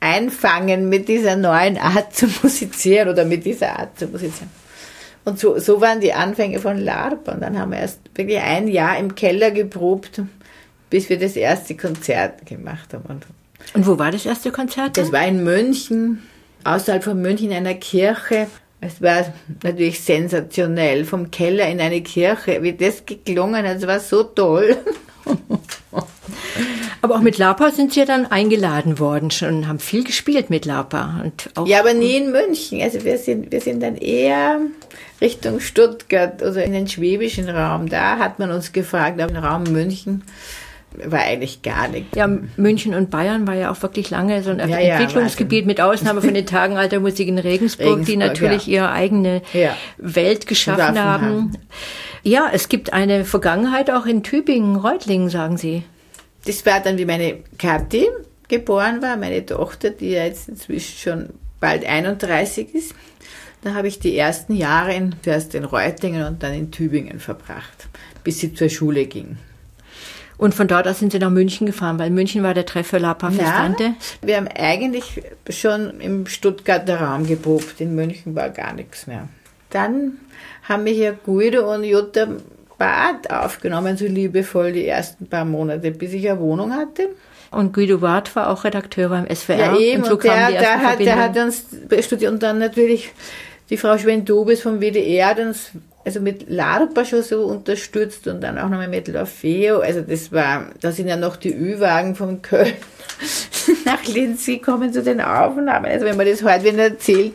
einfangen mit dieser neuen Art zu musizieren oder mit dieser Art zu musizieren. Und so, so waren die Anfänge von LARP. Und dann haben wir erst wirklich ein Jahr im Keller geprobt, bis wir das erste Konzert gemacht haben. Und, und wo war das erste Konzert? Das war in München, außerhalb von München in einer Kirche. Es war natürlich sensationell, vom Keller in eine Kirche, wie das geklungen hat, es war so toll. Aber auch mit Lapa sind Sie ja dann eingeladen worden schon und haben viel gespielt mit Lapa. Und auch ja, aber nie in München. Also wir sind, wir sind dann eher Richtung Stuttgart, also in den schwäbischen Raum. Da hat man uns gefragt, aber im Raum München war eigentlich gar nicht. Ja, München und Bayern war ja auch wirklich lange so ein ja, Entwicklungsgebiet, ja, mit Ausnahme von den Tagen alter Musik in Regensburg, Regensburg die natürlich ja. ihre eigene Welt geschaffen haben. haben. Ja, es gibt eine Vergangenheit auch in Tübingen, Reutlingen, sagen Sie. Das war dann, wie meine Kathi geboren war, meine Tochter, die ja jetzt inzwischen schon bald 31 ist. Da habe ich die ersten Jahre in, zuerst in Reutlingen und dann in Tübingen verbracht. bis sie zur Schule ging. Und von dort aus sind Sie nach München gefahren, weil München war der Treff für La Pafestante. Ja, wir haben eigentlich schon im Stuttgarter Raum geprobt. In München war gar nichts mehr. Dann haben mich ja Guido und Jutta Barth aufgenommen, so liebevoll die ersten paar Monate, bis ich eine Wohnung hatte. Und Guido Barth war auch Redakteur beim SWR. Ja, eben. Und, so und der, der, hat, der hat uns studiert und dann natürlich die Frau Schwendobes vom WDR hat uns also mit Larpa schon so unterstützt und dann auch nochmal mit Lafeo. Also das war, da sind ja noch die Ü-Wagen von Köln nach Linz gekommen zu den Aufnahmen. Also wenn man das heute wieder erzählt,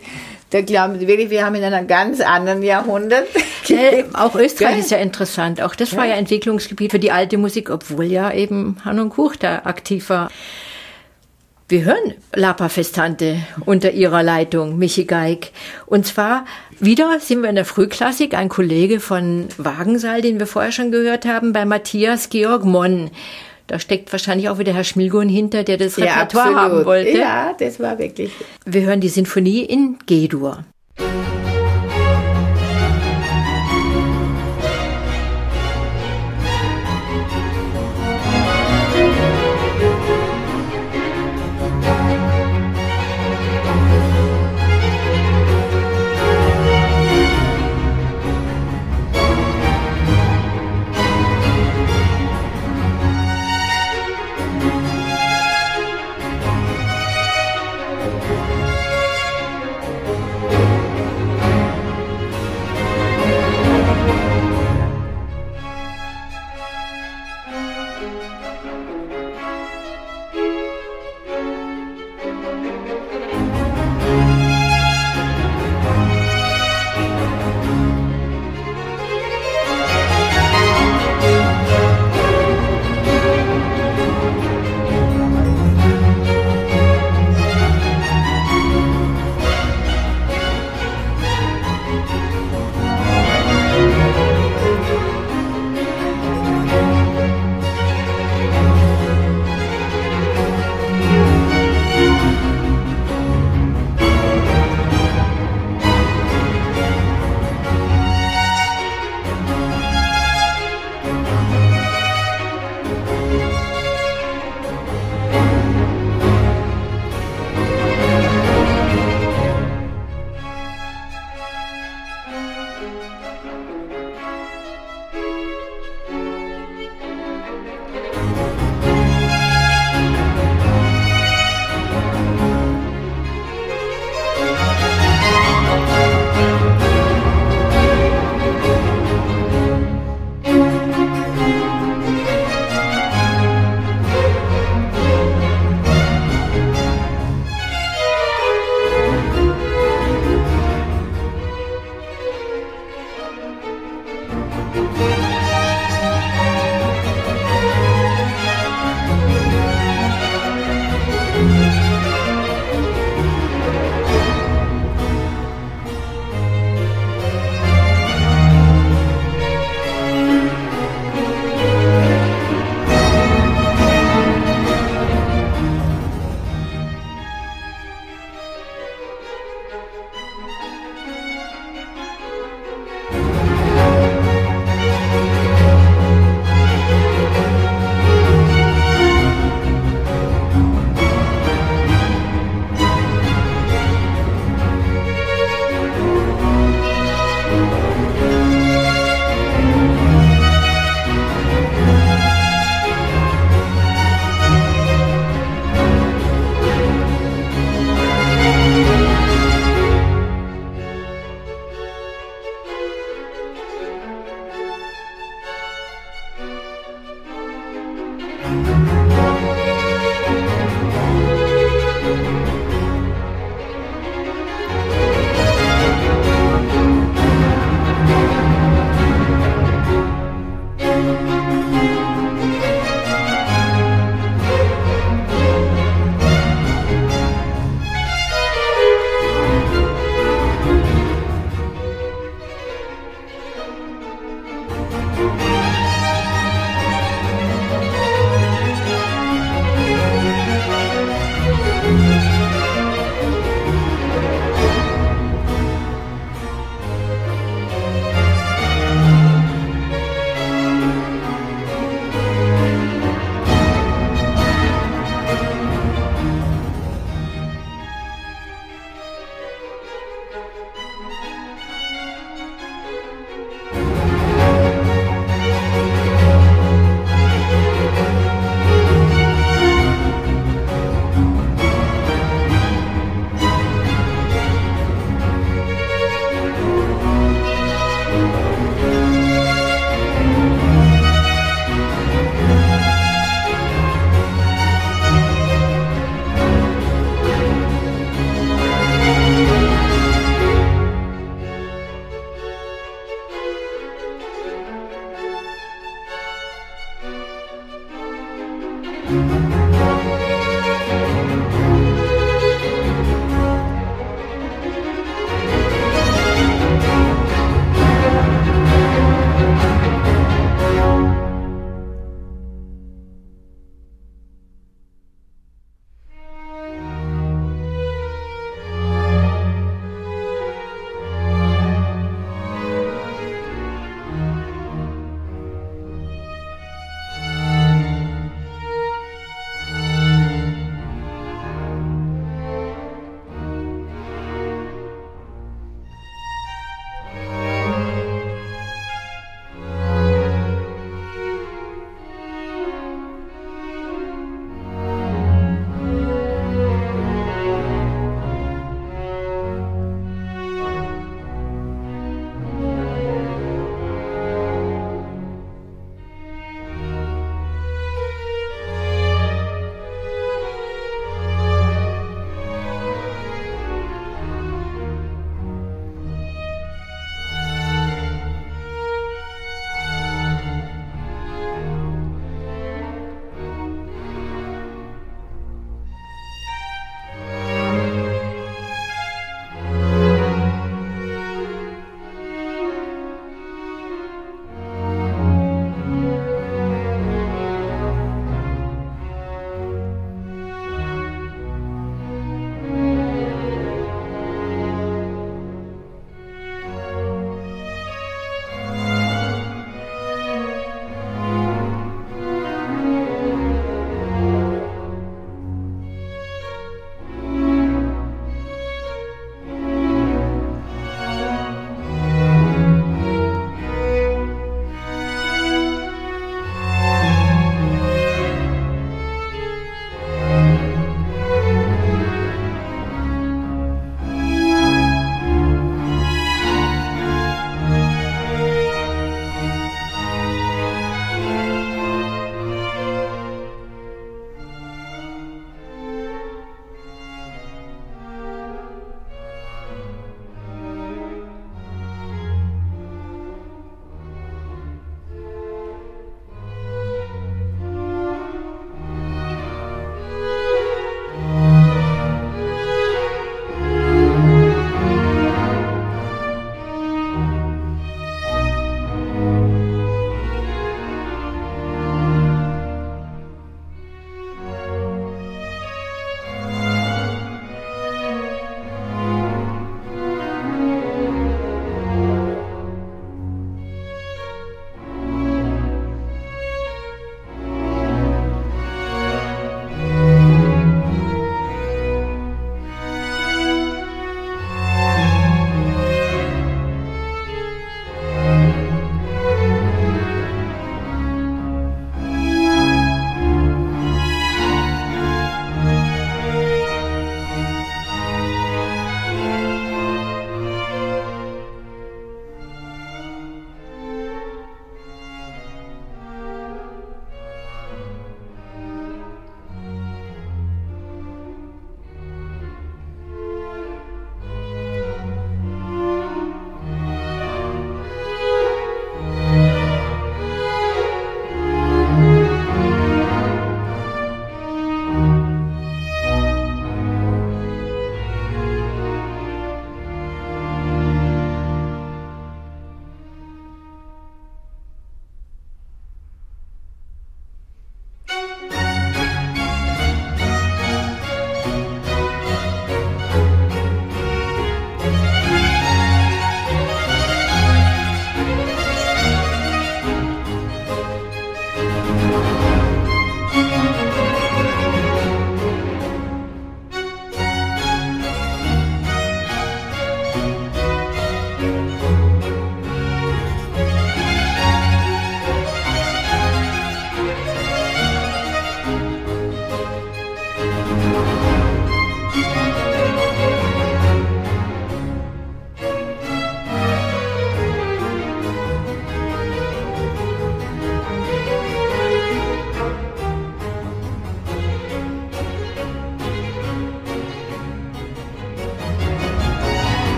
da glauben sie wirklich, wir haben in einem ganz anderen Jahrhundert. Auch Österreich ja. ist ja interessant. Auch das ja. war ja Entwicklungsgebiet für die alte Musik, obwohl ja eben Han und Kuch da aktiv war. Wir hören Lapa Festante unter ihrer Leitung, Michi Geig. Und zwar wieder sind wir in der Frühklassik, ein Kollege von Wagensaal, den wir vorher schon gehört haben, bei Matthias Georg Monn. Da steckt wahrscheinlich auch wieder Herr Schmilgun hinter, der das ja, Repertoire absolut. haben wollte. Ja, das war wirklich. Wir hören die Sinfonie in G-Dur.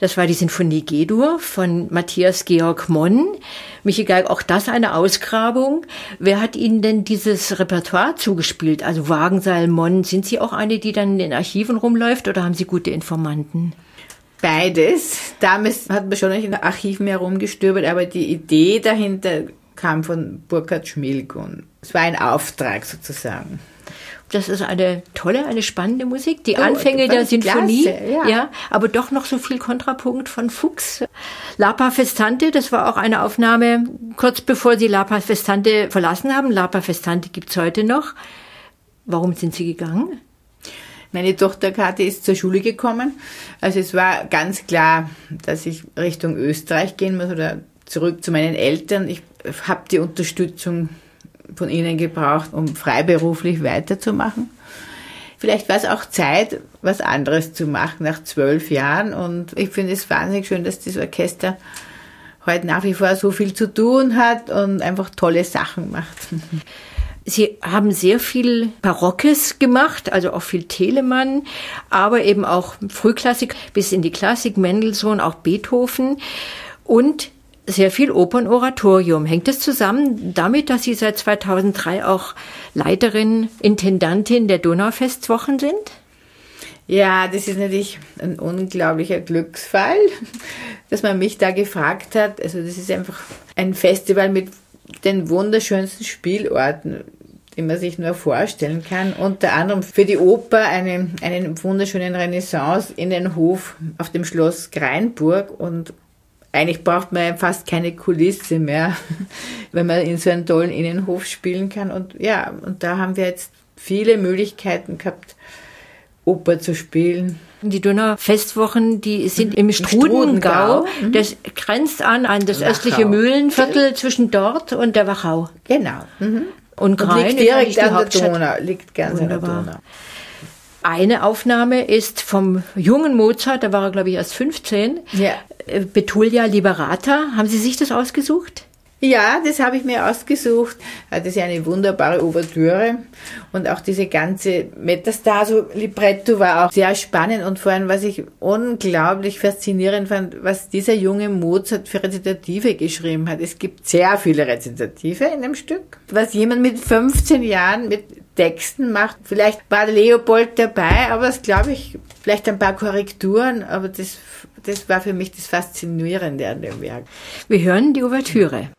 Das war die Sinfonie G-Dur von Matthias Georg Monn. Michi Geig, auch das eine Ausgrabung. Wer hat Ihnen denn dieses Repertoire zugespielt? Also Wagenseil, Monn, sind Sie auch eine, die dann in den Archiven rumläuft oder haben Sie gute Informanten? Beides. Damals hat man schon in den Archiven herumgestöbert, aber die Idee dahinter kam von Burkhard Schmilk und es war ein Auftrag sozusagen. Das ist eine tolle, eine spannende Musik. Die oh, Anfänge der Sinfonie, klasse, ja. ja. aber doch noch so viel Kontrapunkt von Fuchs. Lapa Festante, das war auch eine Aufnahme kurz bevor Sie Lapa Festante verlassen haben. Lapa Festante gibt's heute noch. Warum sind Sie gegangen? Meine Tochter Kathi ist zur Schule gekommen. Also es war ganz klar, dass ich Richtung Österreich gehen muss oder zurück zu meinen Eltern. Ich habe die Unterstützung von ihnen gebraucht, um freiberuflich weiterzumachen. Vielleicht war es auch Zeit, was anderes zu machen nach zwölf Jahren. Und ich finde es wahnsinnig schön, dass das Orchester heute nach wie vor so viel zu tun hat und einfach tolle Sachen macht. Sie haben sehr viel Barockes gemacht, also auch viel Telemann, aber eben auch Frühklassik bis in die Klassik, Mendelssohn, auch Beethoven und sehr viel Opernoratorium. Hängt es zusammen damit, dass Sie seit 2003 auch Leiterin, Intendantin der Donaufestwochen sind? Ja, das ist natürlich ein unglaublicher Glücksfall, dass man mich da gefragt hat. Also das ist einfach ein Festival mit den wunderschönsten Spielorten, die man sich nur vorstellen kann. Unter anderem für die Oper einen, einen wunderschönen Renaissance in den Hof auf dem Schloss Greinburg und eigentlich braucht man fast keine Kulisse mehr, wenn man in so einem tollen Innenhof spielen kann. Und ja, und da haben wir jetzt viele Möglichkeiten gehabt, Oper zu spielen. Die Donau-Festwochen, die sind im Strudengau. Mhm. Das grenzt an an das Wachau. östliche Mühlenviertel zwischen dort und der Wachau. Genau. Mhm. Und Grein liegt direkt an der Donau, liegt ganz Wunderbar. an der Donau. Eine Aufnahme ist vom jungen Mozart, da war er glaube ich erst 15. Ja. Äh, Betulia Liberata. Haben Sie sich das ausgesucht? Ja, das habe ich mir ausgesucht. Das ist ja eine wunderbare Ouvertüre. Und auch diese ganze Metastaso-Libretto war auch sehr spannend. Und vor allem, was ich unglaublich faszinierend fand, was dieser junge Mozart für Rezitative geschrieben hat. Es gibt sehr viele Rezitative in dem Stück. Was jemand mit 15 Jahren mit Texten macht. Vielleicht war Leopold dabei, aber das glaube ich, vielleicht ein paar Korrekturen, aber das, das war für mich das Faszinierende an dem Werk. Wir hören die Ouvertüre.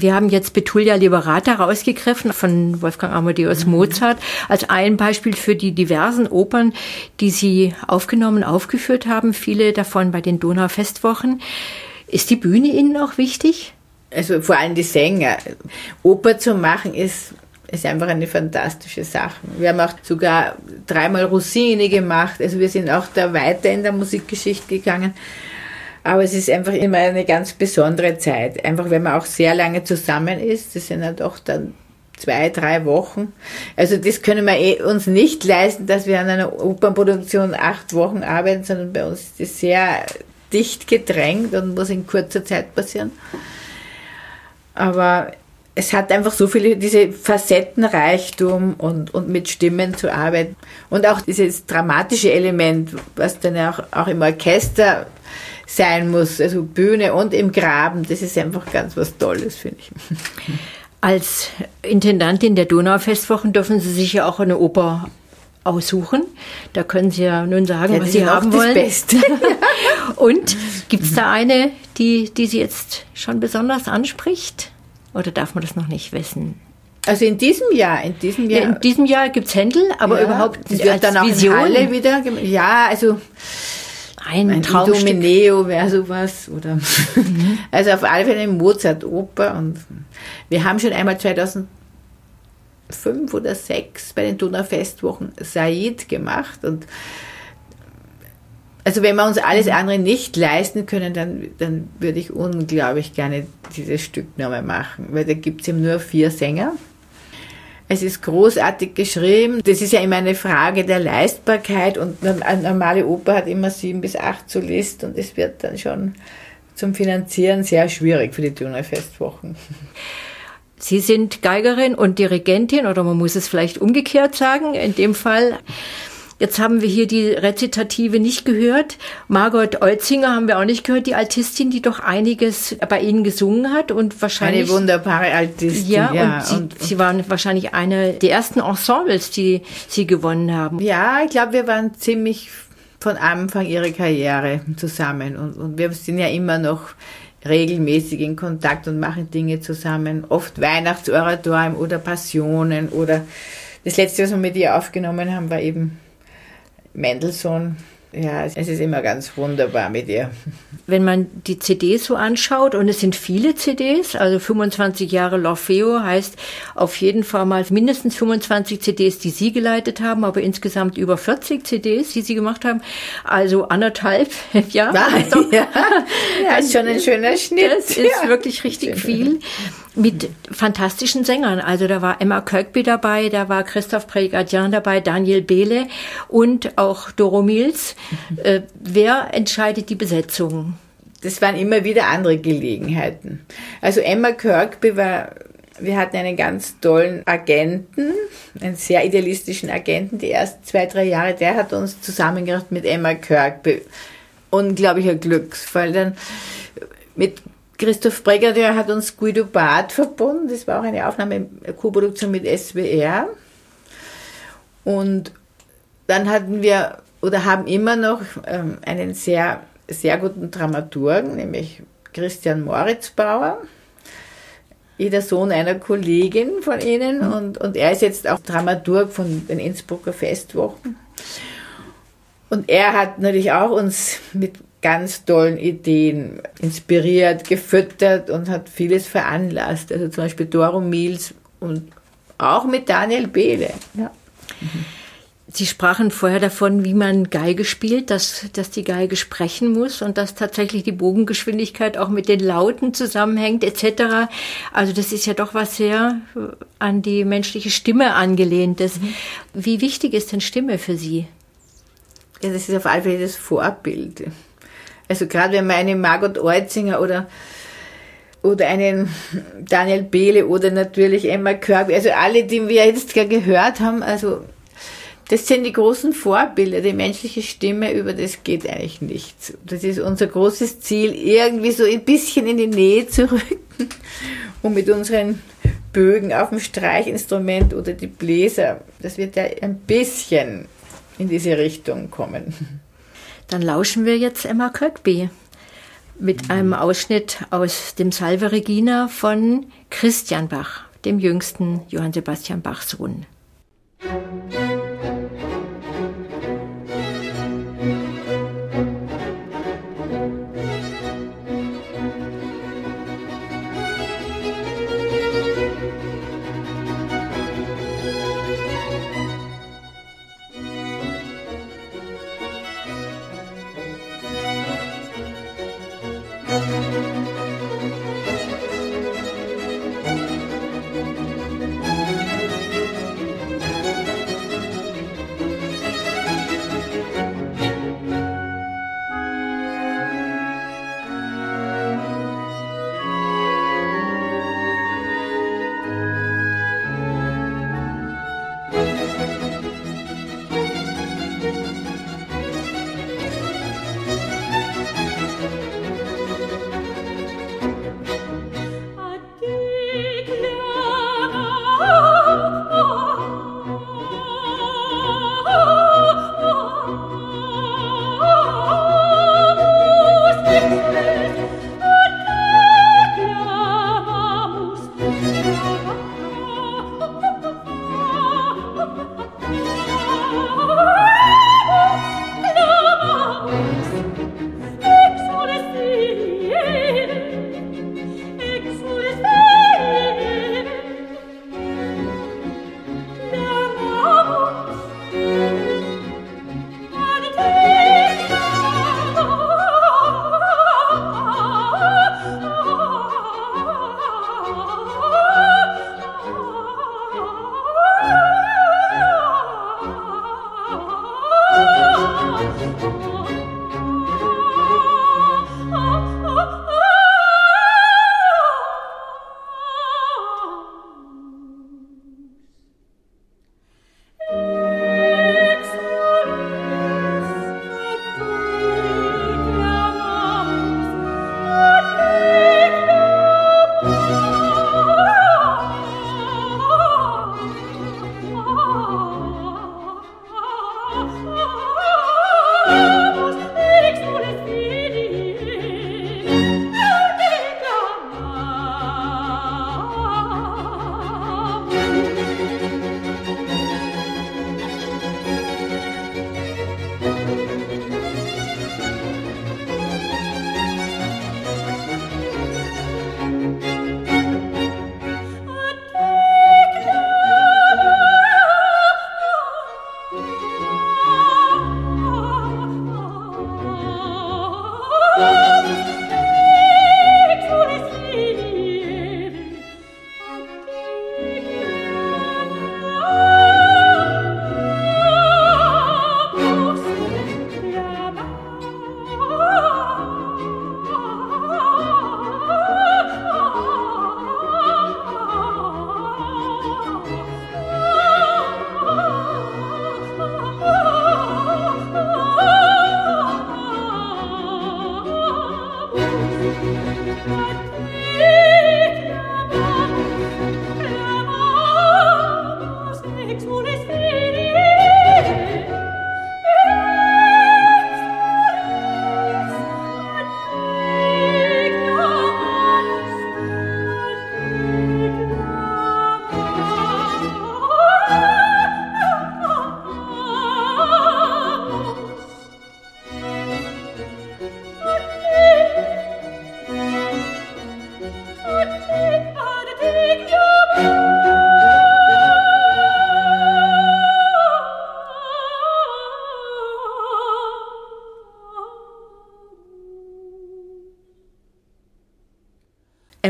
Wir haben jetzt Betulia Liberata rausgegriffen von Wolfgang Amadeus mhm. Mozart als ein Beispiel für die diversen Opern, die Sie aufgenommen, aufgeführt haben, viele davon bei den Donaufestwochen. Ist die Bühne Ihnen auch wichtig? Also vor allem die Sänger. Oper zu machen ist ist einfach eine fantastische Sache. Wir haben auch sogar dreimal Rossini gemacht. Also wir sind auch da weiter in der Musikgeschichte gegangen. Aber es ist einfach immer eine ganz besondere Zeit. Einfach, wenn man auch sehr lange zusammen ist. Das sind ja doch dann zwei, drei Wochen. Also das können wir eh uns nicht leisten, dass wir an einer Opernproduktion acht Wochen arbeiten, sondern bei uns ist das sehr dicht gedrängt und muss in kurzer Zeit passieren. Aber es hat einfach so viele, diese Facettenreichtum und, und mit Stimmen zu arbeiten. Und auch dieses dramatische Element, was dann auch, auch im Orchester sein muss, also Bühne und im Graben, das ist einfach ganz was Tolles, finde ich. Als Intendantin der Donaufestwochen dürfen Sie sich ja auch eine Oper aussuchen. Da können Sie ja nun sagen, ja, was Sie haben wollen. Das Beste. und gibt es da eine, die, die Sie jetzt schon besonders anspricht? Oder darf man das noch nicht wissen? Also in diesem Jahr, in diesem Jahr. Ja, in diesem Jahr gibt es Händel, aber ja, überhaupt das wird dann auch Vision. wieder. Ja, also ein, ein Domineo wäre sowas oder mhm. also auf alle Fälle eine Mozart-Oper und wir haben schon einmal 2005 oder 2006 bei den Donaufestwochen Said gemacht und also wenn wir uns alles mhm. andere nicht leisten können, dann, dann würde ich unglaublich gerne dieses Stück nochmal machen, weil da gibt es eben nur vier Sänger. Es ist großartig geschrieben. Das ist ja immer eine Frage der Leistbarkeit und eine normale Oper hat immer sieben bis acht Solist und es wird dann schon zum Finanzieren sehr schwierig für die Donau-Festwochen. Sie sind Geigerin und Dirigentin oder man muss es vielleicht umgekehrt sagen. In dem Fall Jetzt haben wir hier die Rezitative nicht gehört. Margot Olzinger haben wir auch nicht gehört, die Altistin, die doch einiges bei Ihnen gesungen hat und wahrscheinlich. Eine wunderbare Altistin. Ja, ja und, sie, und, sie waren wahrscheinlich eine der ersten Ensembles, die Sie gewonnen haben. Ja, ich glaube, wir waren ziemlich von Anfang ihrer Karriere zusammen und, und wir sind ja immer noch regelmäßig in Kontakt und machen Dinge zusammen. Oft Weihnachtsoratorium oder Passionen oder das letzte, was wir mit ihr aufgenommen haben, war eben Mendelssohn. Ja, es ist immer ganz wunderbar mit ihr. Wenn man die CDs so anschaut, und es sind viele CDs, also 25 Jahre L'Orfeo heißt auf jeden Fall mal mindestens 25 CDs, die Sie geleitet haben, aber insgesamt über 40 CDs, die Sie gemacht haben. Also anderthalb Jahre. Ja, ja, ist schon ein schöner Schnitt. Das ist ja. wirklich richtig viel mit fantastischen Sängern. Also da war Emma Kirkby dabei, da war Christoph Pregadjan dabei, Daniel Behle und auch Doro Mills. Mhm. Äh, wer entscheidet die Besetzung? Das waren immer wieder andere Gelegenheiten. Also Emma Kirkby war, wir hatten einen ganz tollen Agenten, einen sehr idealistischen Agenten, die ersten zwei, drei Jahre, der hat uns zusammengebracht mit Emma Kirkby. Unglaublicher Glücksfall. Dann mit Christoph Breger, der hat uns Guido Barth verbunden. Das war auch eine Aufnahme, Co-Produktion mit SWR. Und dann hatten wir oder haben immer noch ähm, einen sehr, sehr guten Dramaturgen, nämlich Christian Moritzbauer, jeder Sohn einer Kollegin von Ihnen. Mhm. Und, und er ist jetzt auch Dramaturg von den Innsbrucker Festwochen. Und er hat natürlich auch uns mit ganz tollen Ideen inspiriert, gefüttert und hat vieles veranlasst. Also zum Beispiel Doro Mills und auch mit Daniel Behle. Ja. Sie sprachen vorher davon, wie man Geige spielt, dass, dass die Geige sprechen muss und dass tatsächlich die Bogengeschwindigkeit auch mit den Lauten zusammenhängt etc. Also das ist ja doch was sehr an die menschliche Stimme angelehntes. Mhm. Wie wichtig ist denn Stimme für Sie? Ja, das ist auf alle Fälle das Vorbild. Also gerade wenn man eine Margot Oetzinger oder oder einen Daniel Behle oder natürlich Emma Kirkby, also alle, die wir jetzt gehört haben, also das sind die großen Vorbilder, die menschliche Stimme, über das geht eigentlich nichts. Das ist unser großes Ziel, irgendwie so ein bisschen in die Nähe zu rücken und mit unseren Bögen auf dem Streichinstrument oder die Bläser, das wird ja ein bisschen in diese Richtung kommen. Dann lauschen wir jetzt Emma Kirkby. mit einem Ausschnitt aus dem Salve Regina von Christian Bach, dem jüngsten Johann Sebastian Bach Sohn.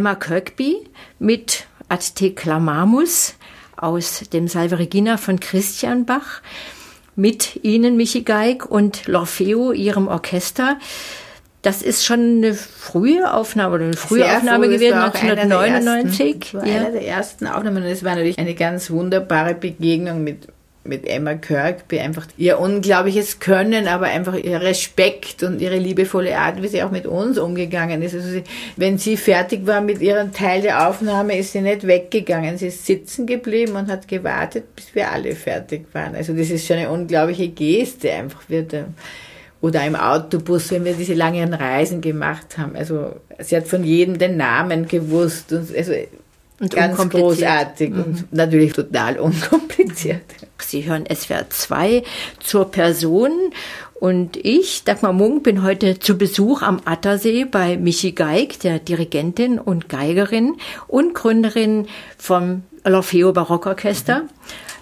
Emma Kirkby mit Ad te clamamus aus dem Salve Regina von Christian Bach. Mit Ihnen, Michi Geig, und L'Orfeo, Ihrem Orchester. Das ist schon eine frühe Aufnahme oder eine frühe Sehr Aufnahme früh, gewesen, 1999. das war ja. einer der ersten Aufnahmen und es war natürlich eine ganz wunderbare Begegnung mit mit Emma Kirkby einfach ihr unglaubliches Können, aber einfach ihr Respekt und ihre liebevolle Art, wie sie auch mit uns umgegangen ist. Also sie, wenn sie fertig war mit ihrem Teil der Aufnahme, ist sie nicht weggegangen. Sie ist sitzen geblieben und hat gewartet, bis wir alle fertig waren. Also das ist schon eine unglaubliche Geste einfach. Wird, oder im Autobus, wenn wir diese langen Reisen gemacht haben. Also sie hat von jedem den Namen gewusst und also und ganz großartig mhm. und natürlich total unkompliziert. Sie hören SWR 2 zur Person und ich, Dagmar Munk, bin heute zu Besuch am Attersee bei Michi Geig, der Dirigentin und Geigerin und Gründerin vom L'Orfeo Barockorchester. Mhm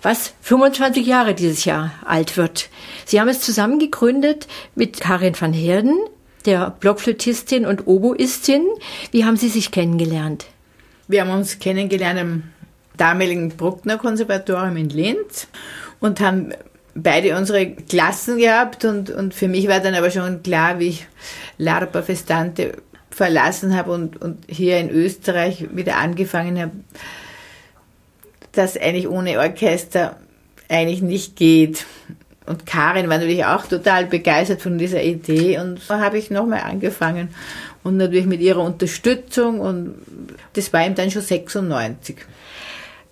was 25 Jahre dieses Jahr alt wird. Sie haben es zusammen gegründet mit Karin van Herden, der Blockflötistin und Oboistin. Wie haben Sie sich kennengelernt? Wir haben uns kennengelernt am damaligen Bruckner Konservatorium in Linz und haben beide unsere Klassen gehabt und, und für mich war dann aber schon klar, wie ich Larpa Festante verlassen habe und, und hier in Österreich wieder angefangen habe, das eigentlich ohne Orchester eigentlich nicht geht. Und Karin war natürlich auch total begeistert von dieser Idee und so habe ich nochmal angefangen und natürlich mit ihrer Unterstützung und das war ihm dann schon 96.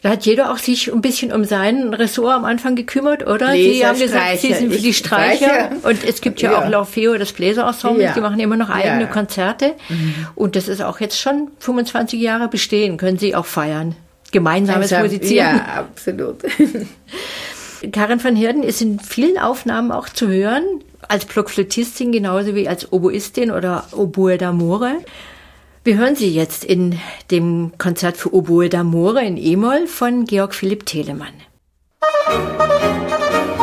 Da hat jeder auch sich ein bisschen um sein Ressort am Anfang gekümmert, oder? Bläser, Sie haben gesagt, Streicher. Sie sind für die Streicher. Streicher. Und es gibt ja, ja. auch Laufeo, das Bläserensemble, ja. die machen immer noch eigene ja. Konzerte. Mhm. Und das ist auch jetzt schon 25 Jahre bestehen, können Sie auch feiern gemeinsames Musizieren. Ja, absolut. Karin van Herden ist in vielen Aufnahmen auch zu hören, als Blockflötistin genauso wie als Oboistin oder Oboe d'Amore. Wir hören sie jetzt in dem Konzert für Oboe d'Amore in E-Moll von Georg Philipp Telemann. Musik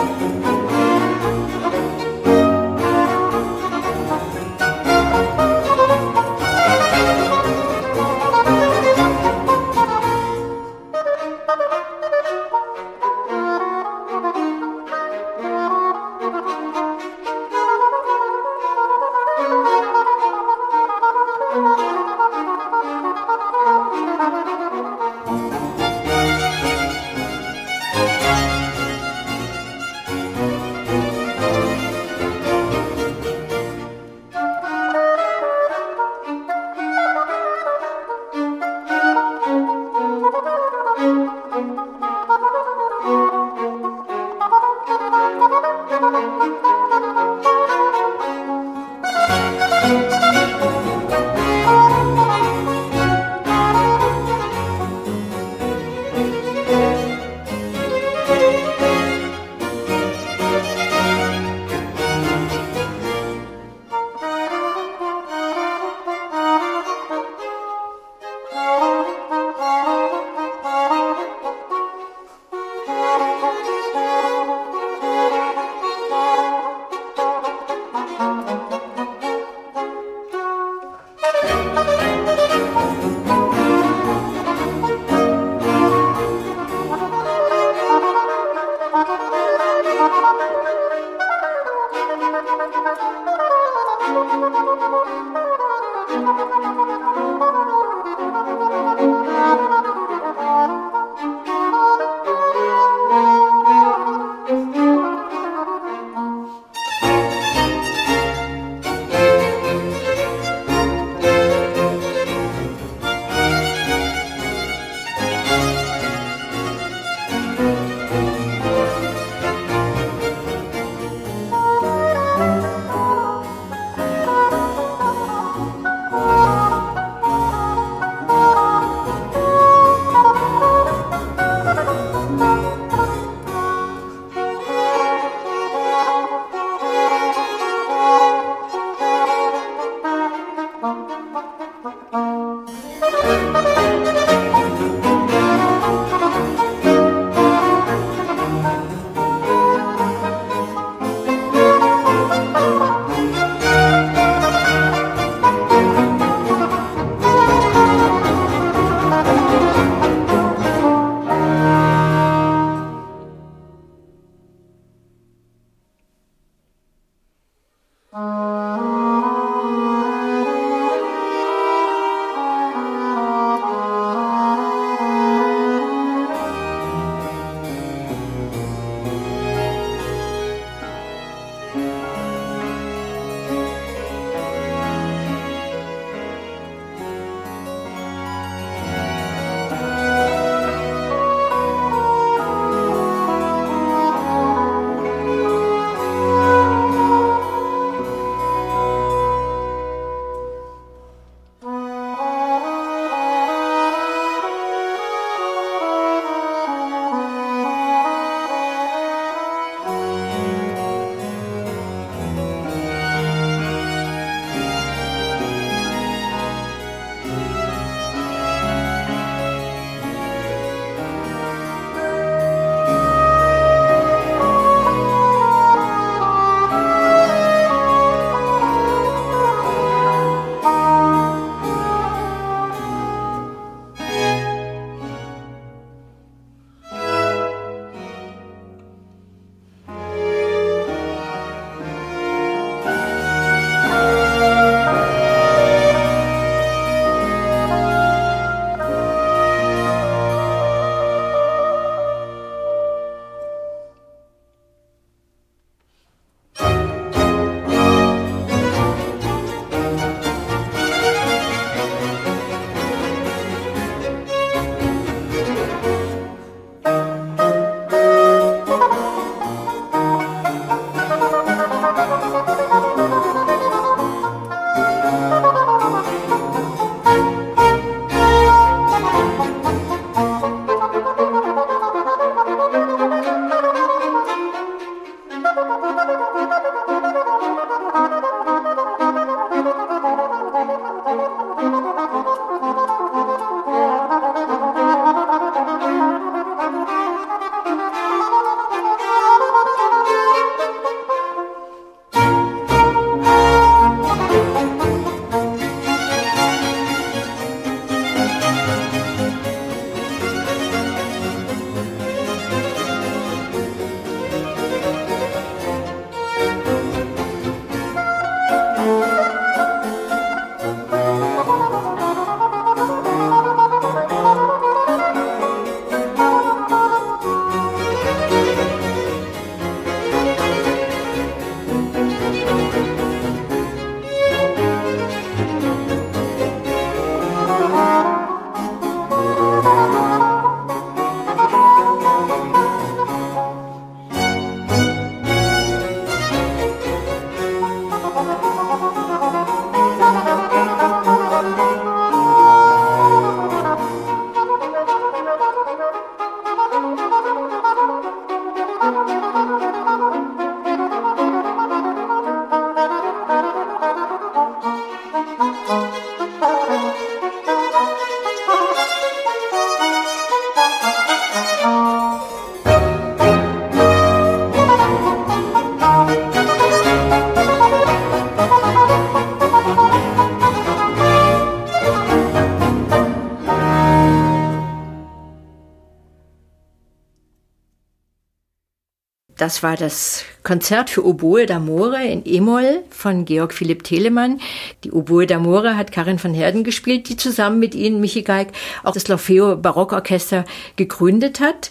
Das war das Konzert für Oboe d'Amore in E-Moll von Georg Philipp Telemann. Die Oboe d'Amore hat Karin von Herden gespielt, die zusammen mit Ihnen, Michi Geig, auch das L'Orfeo Barockorchester gegründet hat.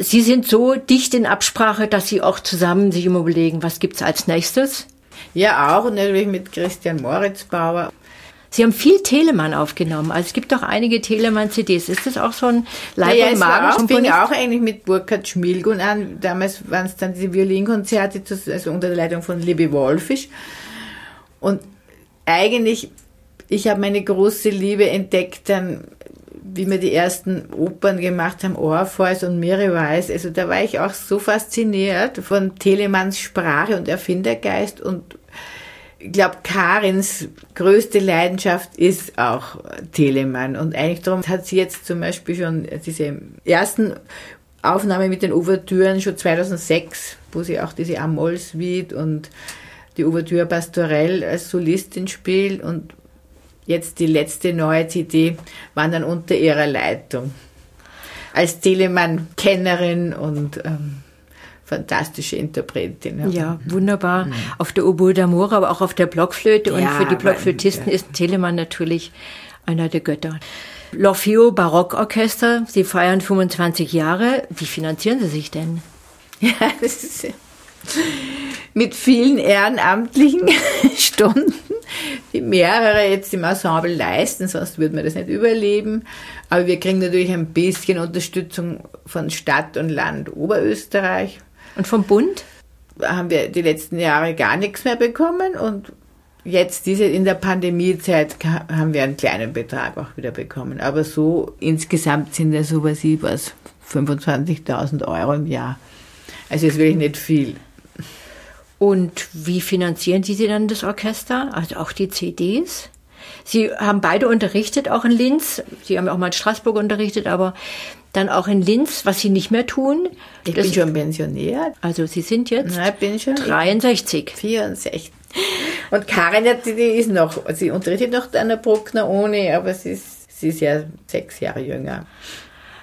Sie sind so dicht in Absprache, dass Sie auch zusammen sich immer überlegen, was gibt's als nächstes? Ja, auch natürlich mit Christian Moritzbauer. Sie haben viel Telemann aufgenommen. Also es gibt doch einige Telemann-CDs. Ist das auch so ein Leib- ja, und auch, Magen? fing auch eigentlich mit Burkhard Schmilgun an. Damals waren es dann diese Violinkonzerte, also unter der Leitung von Libby Wolfisch. Und eigentlich, ich habe meine große Liebe entdeckt dann, wie wir die ersten Opern gemacht haben, Orpheus und Miriweis. Also da war ich auch so fasziniert von Telemanns Sprache und Erfindergeist und ich glaube, Karins größte Leidenschaft ist auch Telemann. Und eigentlich darum hat sie jetzt zum Beispiel schon diese ersten Aufnahmen mit den Ouvertüren schon 2006, wo sie auch diese Amol Suite und die Ouvertüre Pastorell als Solistin spielt und jetzt die letzte neue CD waren dann unter ihrer Leitung. Als Telemann-Kennerin und ähm, fantastische Interpretin. Ja, wunderbar. Mhm. Auf der Oboe d'Amore, aber auch auf der Blockflöte. Und Ja, für die Blockflötisten ja. ist Telemann natürlich einer der Götter. L'Orfeo Barockorchester, Sie feiern 25 Jahre. Wie finanzieren Sie sich denn? Ja, das ist mit vielen ehrenamtlichen Stunden, die mehrere jetzt im Ensemble leisten, sonst würde man das nicht überleben. Aber wir kriegen natürlich ein bisschen Unterstützung von Stadt und Land Oberösterreich. Und vom Bund? Haben wir die letzten Jahre gar nichts mehr bekommen und jetzt diese in der Pandemiezeit haben wir einen kleinen Betrag auch wieder bekommen. Aber so insgesamt sind es so was ich was 25.000 Euro im Jahr. Also ist wirklich nicht viel. Und wie finanzieren Sie dann das Orchester? Also auch die CDs? Sie haben beide unterrichtet, auch in Linz. Sie haben auch mal in Straßburg unterrichtet, aber dann auch in Linz, was Sie nicht mehr tun. Ich Das- bin schon pensioniert. Also Sie sind jetzt ich bin schon 63. 64. Und Karin, die ist noch, sie unterrichtet noch an der Bruckner Uni, aber sie ist, sie ist ja sechs Jahre jünger.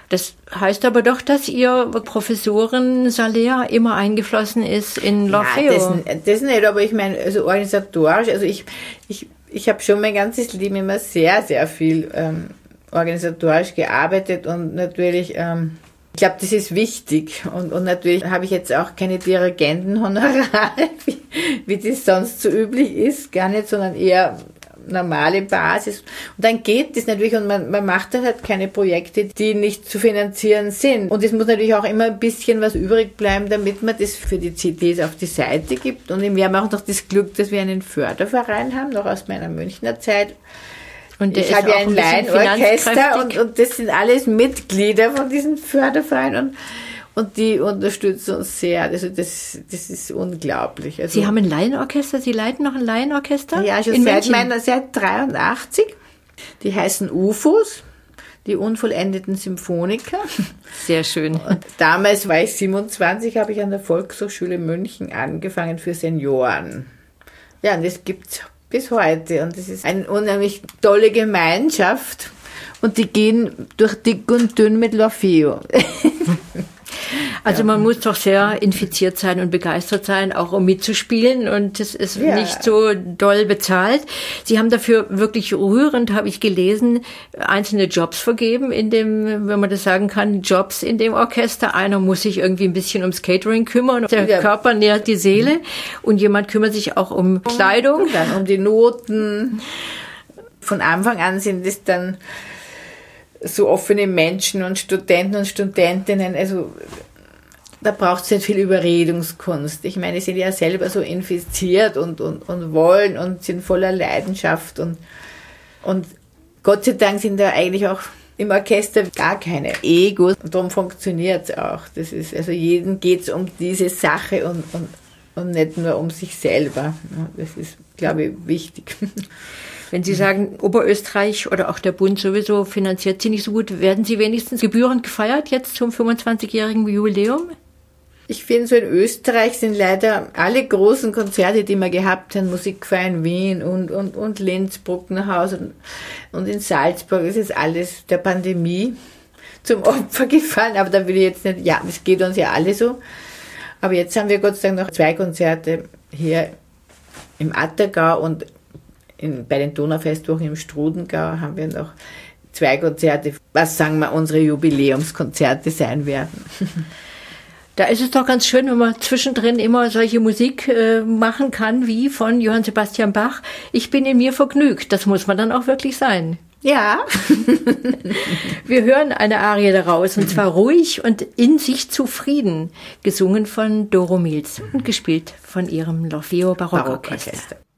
Das heißt aber doch, dass Ihr Professorensalär immer eingeflossen ist in L'Orfeo. das, das nicht, aber ich meine, also organisatorisch, also ich, ich, ich habe schon mein ganzes Leben immer sehr, sehr viel ähm, organisatorisch gearbeitet und natürlich, ähm, ich glaube, das ist wichtig. Und, und natürlich habe ich jetzt auch keine Dirigentenhonorare, wie, wie das sonst so üblich ist, gar nicht, sondern eher normale Basis. Und dann geht das natürlich und man, man macht dann halt keine Projekte, die nicht zu finanzieren sind. Und es muss natürlich auch immer ein bisschen was übrig bleiben, damit man das für die CDs auf die Seite gibt. Und wir haben auch noch das Glück, dass wir einen Förderverein haben, noch aus meiner Münchner Zeit. Und der ich habe ja ein Laienorchester und, und das sind alles Mitglieder von diesem Förderverein und, und die unterstützen uns sehr. Also das, das ist unglaublich. Also Sie haben ein Laienorchester, Sie leiten noch ein Laienorchester? ja, schon in seit München? meiner, seit 83. Die heißen UFOs, die unvollendeten Symphoniker. Sehr schön. Und damals war ich 27, habe ich an der Volkshochschule München angefangen für Senioren. Ja, und das gibt's bis heute. Und das ist eine unheimlich tolle Gemeinschaft. Und die gehen durch dick und dünn mit L'Orfeo. Also man muss doch sehr infiziert sein und begeistert sein, auch um mitzuspielen. Und das ist Ja. nicht so doll bezahlt. Sie haben dafür wirklich rührend, habe ich gelesen, einzelne Jobs vergeben in dem, wenn man das sagen kann, Jobs in dem Orchester. Einer muss sich irgendwie ein bisschen ums Catering kümmern. Der Ja. Körper nährt die Seele. Und jemand kümmert sich auch um Kleidung. Und dann um die Noten. Von Anfang an sind es dann so offene Menschen und Studenten und Studentinnen. Also da braucht es nicht viel Überredungskunst. Ich meine, die sind ja selber so infiziert und, und, und wollen und sind voller Leidenschaft. Und, und Gott sei Dank sind da eigentlich auch im Orchester gar keine Egos. Und darum funktioniert es auch. Das ist, also jedem geht es um diese Sache und, und, und nicht nur um sich selber. Das ist, glaube ich, wichtig. Wenn Sie sagen, Oberösterreich oder auch der Bund sowieso finanziert Sie nicht so gut, werden Sie wenigstens gebührend gefeiert jetzt zum 25-jährigen Jubiläum? Ich finde, so in Österreich sind leider alle großen Konzerte, die wir gehabt haben, Musikverein Wien und, und, und Linz, Brucknerhaus und, in Salzburg, es ist alles der Pandemie zum Opfer gefallen. Aber da will ich jetzt nicht, ja, das geht uns ja alle so. Aber jetzt haben wir Gott sei Dank noch zwei Konzerte hier im Attergau und in, bei den Donaufestwochen im Strudengau haben wir noch zwei Konzerte, was sagen wir, unsere Jubiläumskonzerte sein werden. Da ist es doch ganz schön, wenn man zwischendrin immer solche Musik äh, machen kann, wie von Johann Sebastian Bach. Ich bin in mir vergnügt. Das muss man dann auch wirklich sein. Ja. Wir hören eine Arie daraus, und zwar ruhig und in sich zufrieden, gesungen von Doro Mills und gespielt von ihrem L'Orfeo Barockorchester. Barockorchester.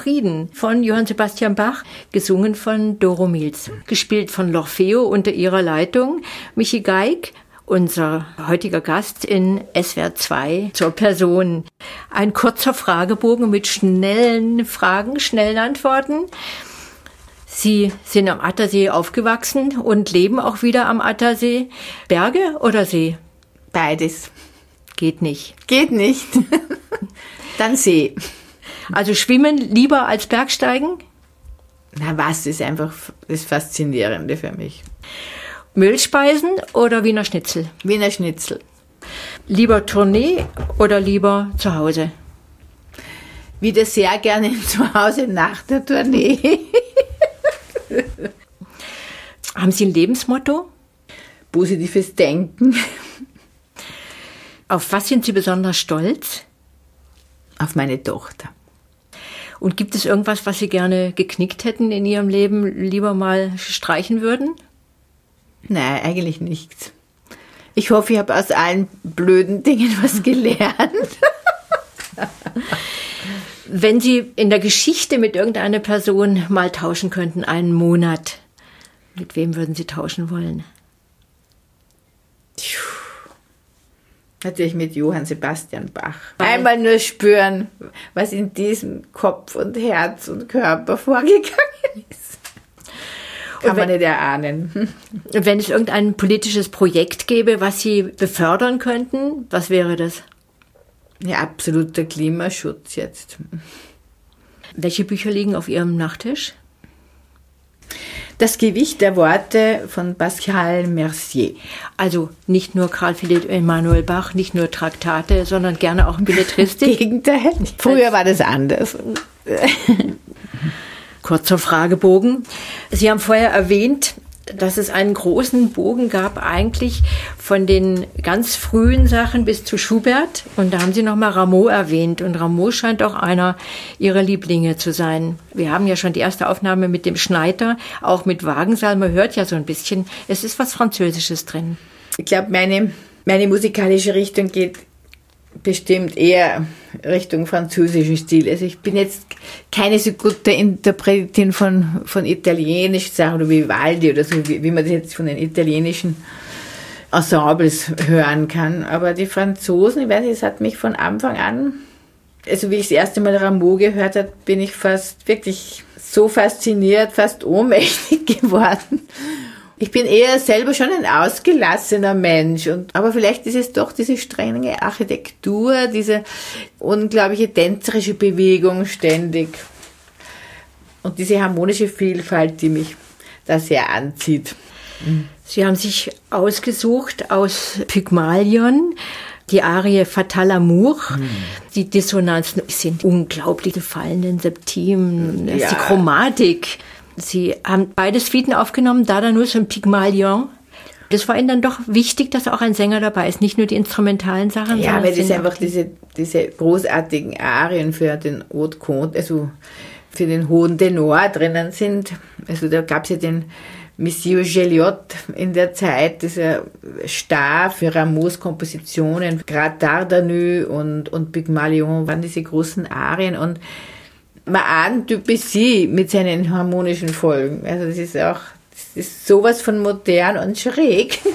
Sich zufrieden von Johann Sebastian Bach, gesungen von Doro Milz, gespielt von L'Orfeo unter ihrer Leitung, Michi Geig, unser heutiger Gast in SWR 2 zur Person. Ein kurzer Fragebogen mit schnellen Fragen, schnellen Antworten. Sie sind am Attersee aufgewachsen und leben auch wieder am Attersee. Berge oder See? Beides. Geht nicht. Geht nicht. Dann See. Also schwimmen lieber als Bergsteigen? Na was, ist einfach das Faszinierende für mich. Müllspeisen oder Wiener Schnitzel? Wiener Schnitzel. Lieber Tournee oder lieber zu Hause? Wieder sehr gerne zu Hause nach der Tournee. Haben Sie ein Lebensmotto? Positives Denken. Auf was sind Sie besonders stolz? Auf meine Tochter. Und gibt es irgendwas, was Sie gerne geknickt hätten in Ihrem Leben, lieber mal streichen würden? Nein, eigentlich nichts. Ich hoffe, ich habe aus allen blöden Dingen was gelernt. Wenn Sie in der Geschichte mit irgendeiner Person mal tauschen könnten, einen Monat, mit wem würden Sie tauschen wollen? Natürlich mit Johann Sebastian Bach. Einmal nur spüren, was in diesem Kopf und Herz und Körper vorgegangen ist. Kann man nicht erahnen. Wenn es irgendein politisches Projekt gäbe, was Sie befördern könnten, was wäre das? Ja, absoluter Klimaschutz jetzt. Welche Bücher liegen auf Ihrem Nachttisch? Das Gewicht der Worte von Pascal Mercier. Also nicht nur Karl Philipp Emanuel Bach, nicht nur Traktate, sondern gerne auch Belletristik. Gegenteil. Früher war das anders. Kurzer Fragebogen. Sie haben vorher erwähnt, dass es einen großen Bogen gab eigentlich von den ganz frühen Sachen bis zu Schubert. Und da haben Sie nochmal Rameau erwähnt. Und Rameau scheint auch einer Ihrer Lieblinge zu sein. Wir haben ja schon die erste Aufnahme mit dem Schneider, auch mit Wagensaal. Man hört ja so ein bisschen, es ist was Französisches drin. Ich glaube, meine, meine musikalische Richtung geht bestimmt eher Richtung französischen Stil. Also ich bin jetzt keine so gute Interpretin von, von italienischen Sachen oder Vivaldi oder so, wie, wie man das jetzt von den italienischen Ensembles hören kann. Aber die Franzosen, ich weiß nicht, es hat mich von Anfang an, also wie ich das erste Mal Rameau gehört habe, bin ich fast wirklich so fasziniert, fast ohnmächtig geworden ich bin eher selber schon ein ausgelassener Mensch und aber vielleicht ist es doch diese strenge Architektur, diese unglaubliche tänzerische Bewegung ständig und diese harmonische Vielfalt, die mich da sehr anzieht. Sie haben sich ausgesucht aus Pygmalion die Arie Fatal Amour. Hm. Die Dissonanzen sind unglaublich, die fallenden Septimen, ja. die Chromatik. Sie haben beide Suiten aufgenommen, Dardanus und Pygmalion. Das war Ihnen dann doch wichtig, dass auch ein Sänger dabei ist, nicht nur die instrumentalen Sachen. Ja, weil das einfach diese, diese großartigen Arien für den Haute Conte, also für den hohen Tenor drinnen sind. Also da gab es ja den Monsieur Geliot in der Zeit, dieser Star für Rameaus Kompositionen, gerade Dardanu und, und Pygmalion waren diese großen Arien und man ahnt Debussy mit seinen harmonischen Folgen. Also das ist auch, das ist sowas von modern und schräg.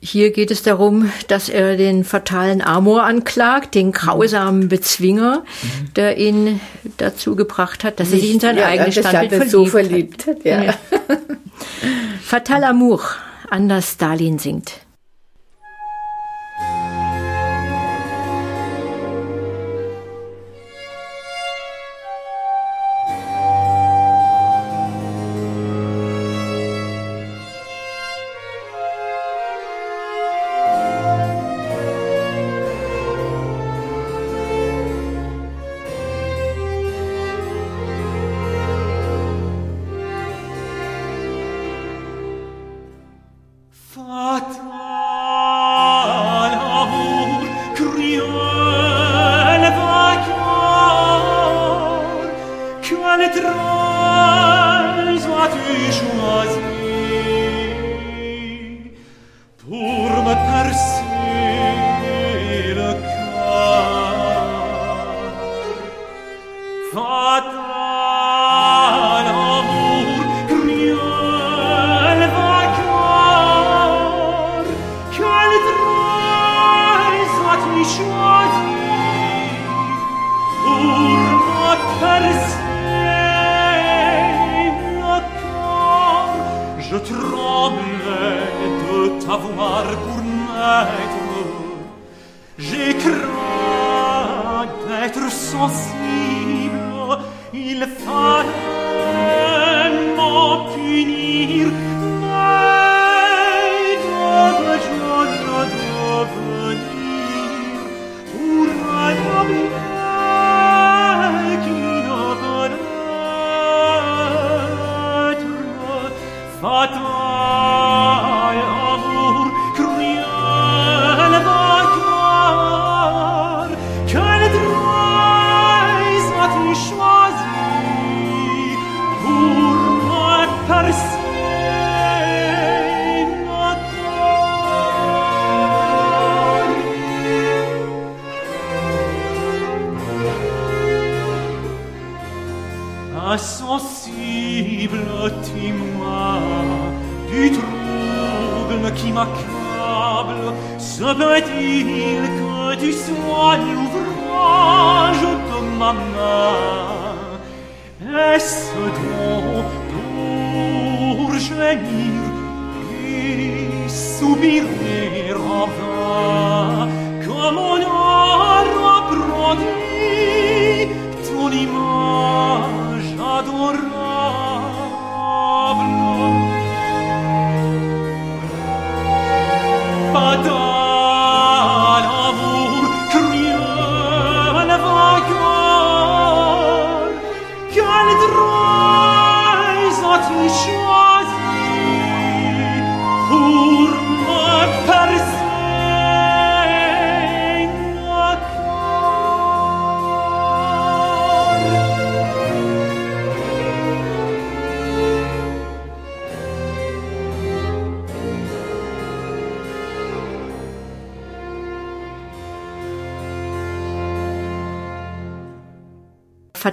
Hier geht es darum, dass er den fatalen Amor anklagt, den grausamen Bezwinger, mhm. der ihn dazu gebracht hat, dass Nicht, er sich in sein ja, eigenes Standbild verliebt, so verliebt hat. Ja. Ja. Fatal Amour, Anders Stalin singt.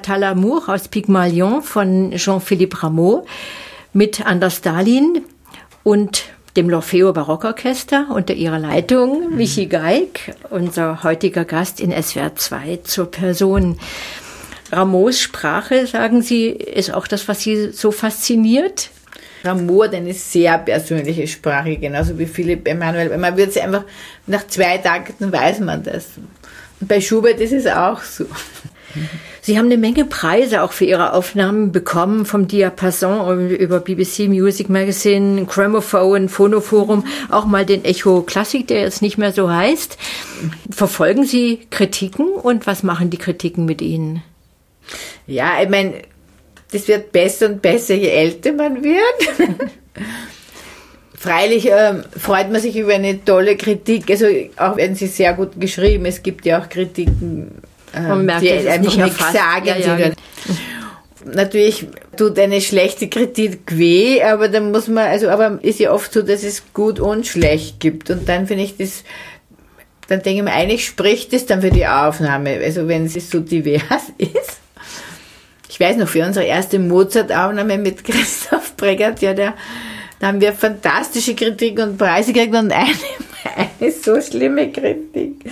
Fatal Amour aus Pygmalion von Jean-Philippe Rameau mit Anders Stalin und dem L'Orfeo Barockorchester unter ihrer Leitung mhm. Michi Geig, unser heutiger Gast in SWR 2 zur Person. Rameaus Sprache, sagen Sie, ist auch das, was Sie so fasziniert? Rameau hat eine sehr persönliche Sprache, genauso wie Philipp Emanuel. Man wird sie einfach, nach zwei Takten weiß man das. Und bei Schubert ist es auch so. Sie haben eine Menge Preise auch für Ihre Aufnahmen bekommen, vom Diapason über BBC Music Magazine, Gramophone, Phonoforum, auch mal den Echo Classic, der jetzt nicht mehr so heißt. Verfolgen Sie Kritiken und was machen die Kritiken mit Ihnen? Ja, ich meine, das wird besser und besser, je älter man wird. Freilich äh, freut man sich über eine tolle Kritik, also auch wenn sie sehr gut geschrieben. Es gibt ja auch Kritiken man ähm, merkt, die einfach nichts sagen. Ja, ja. Natürlich tut eine schlechte Kritik weh, aber dann muss man, also, aber ist ja oft so, dass es gut und schlecht gibt. Und dann finde ich das, dann denke ich mir, eigentlich spricht es dann für die Aufnahme. Also wenn es so divers ist. Ich weiß noch, für unsere erste Mozart-Aufnahme mit Christoph Breggert, ja, der, da haben wir fantastische Kritik und Preise gekriegt und eine, eine so schlimme Kritik,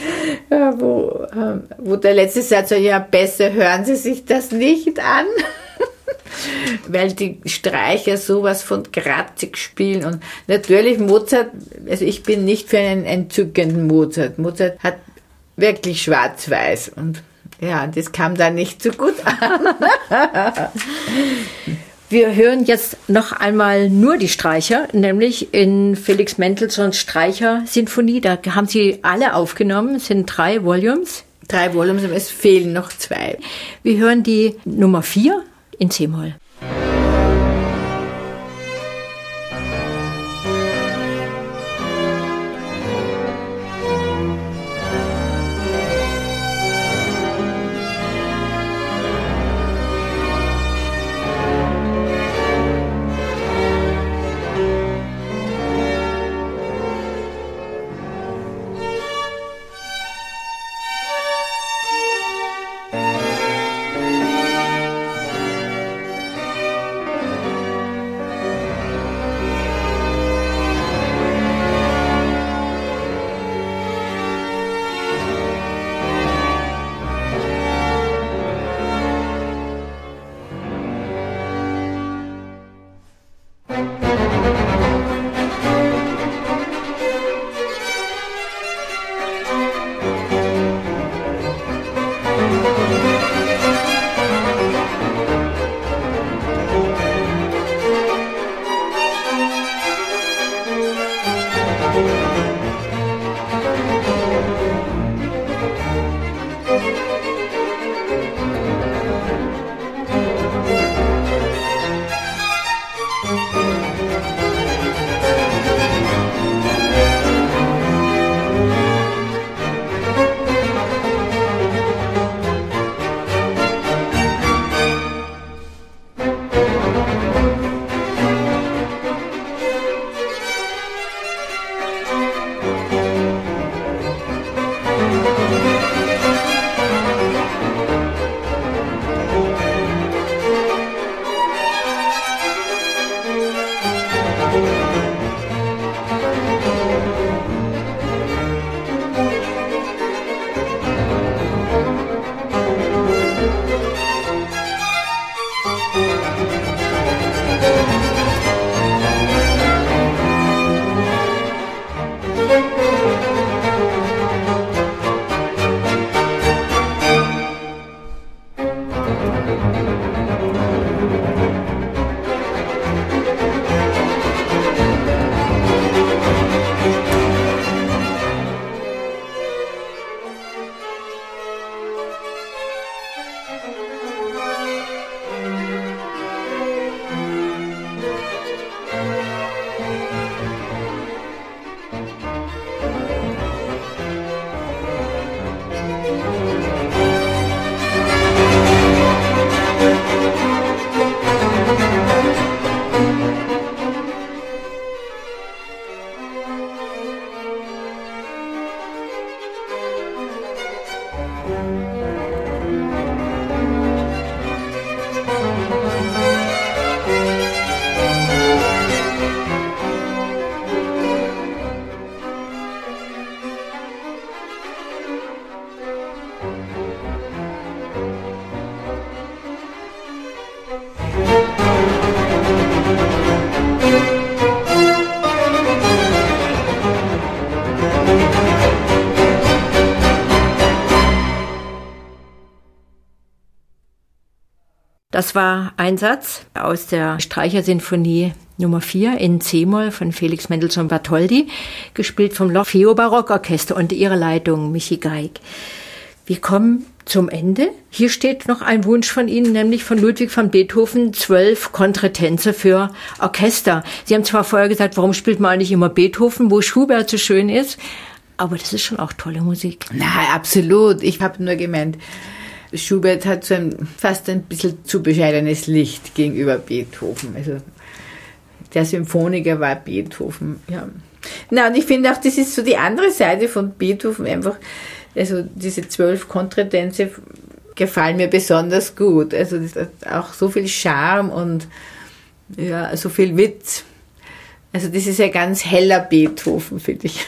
wo, ähm, wo der letzte Satz so, ja, besser hören Sie sich das nicht an. weil die Streicher sowas von kratzig spielen und natürlich Mozart, also ich bin nicht für einen entzückenden Mozart. Mozart hat wirklich schwarz-weiß und ja, das kam da nicht so gut an. Wir hören jetzt noch einmal nur die Streicher, nämlich in Felix Mendelssohns Streicher-Sinfonie. Da haben Sie alle aufgenommen, es sind drei Volumes. Drei Volumes, aber es fehlen noch zwei. Wir hören die Nummer vier in C-Moll. Das war ein Satz aus der Streichersinfonie Nummer 4 in C-Moll von Felix Mendelssohn Bartholdy, gespielt vom L'Orfeo Barockorchester unter ihrer Leitung Michi Geig. Wir kommen zum Ende. Hier steht noch ein Wunsch von Ihnen, nämlich von Ludwig van Beethoven, zwölf Kontretänze für Orchester. Sie haben zwar vorher gesagt, warum spielt man eigentlich immer Beethoven, wo Schubert so schön ist, aber das ist schon auch tolle Musik. Na, absolut. Ich habe nur gemeint, Schubert hat so ein fast ein bisschen zu bescheidenes Licht gegenüber Beethoven. Also der Symphoniker war Beethoven, ja. Na, und ich finde auch, das ist so die andere Seite von Beethoven einfach, also diese zwölf Kontradänze gefallen mir besonders gut. Also das hat auch so viel Charme und ja, so viel Witz. Also das ist ja ganz heller Beethoven, finde ich.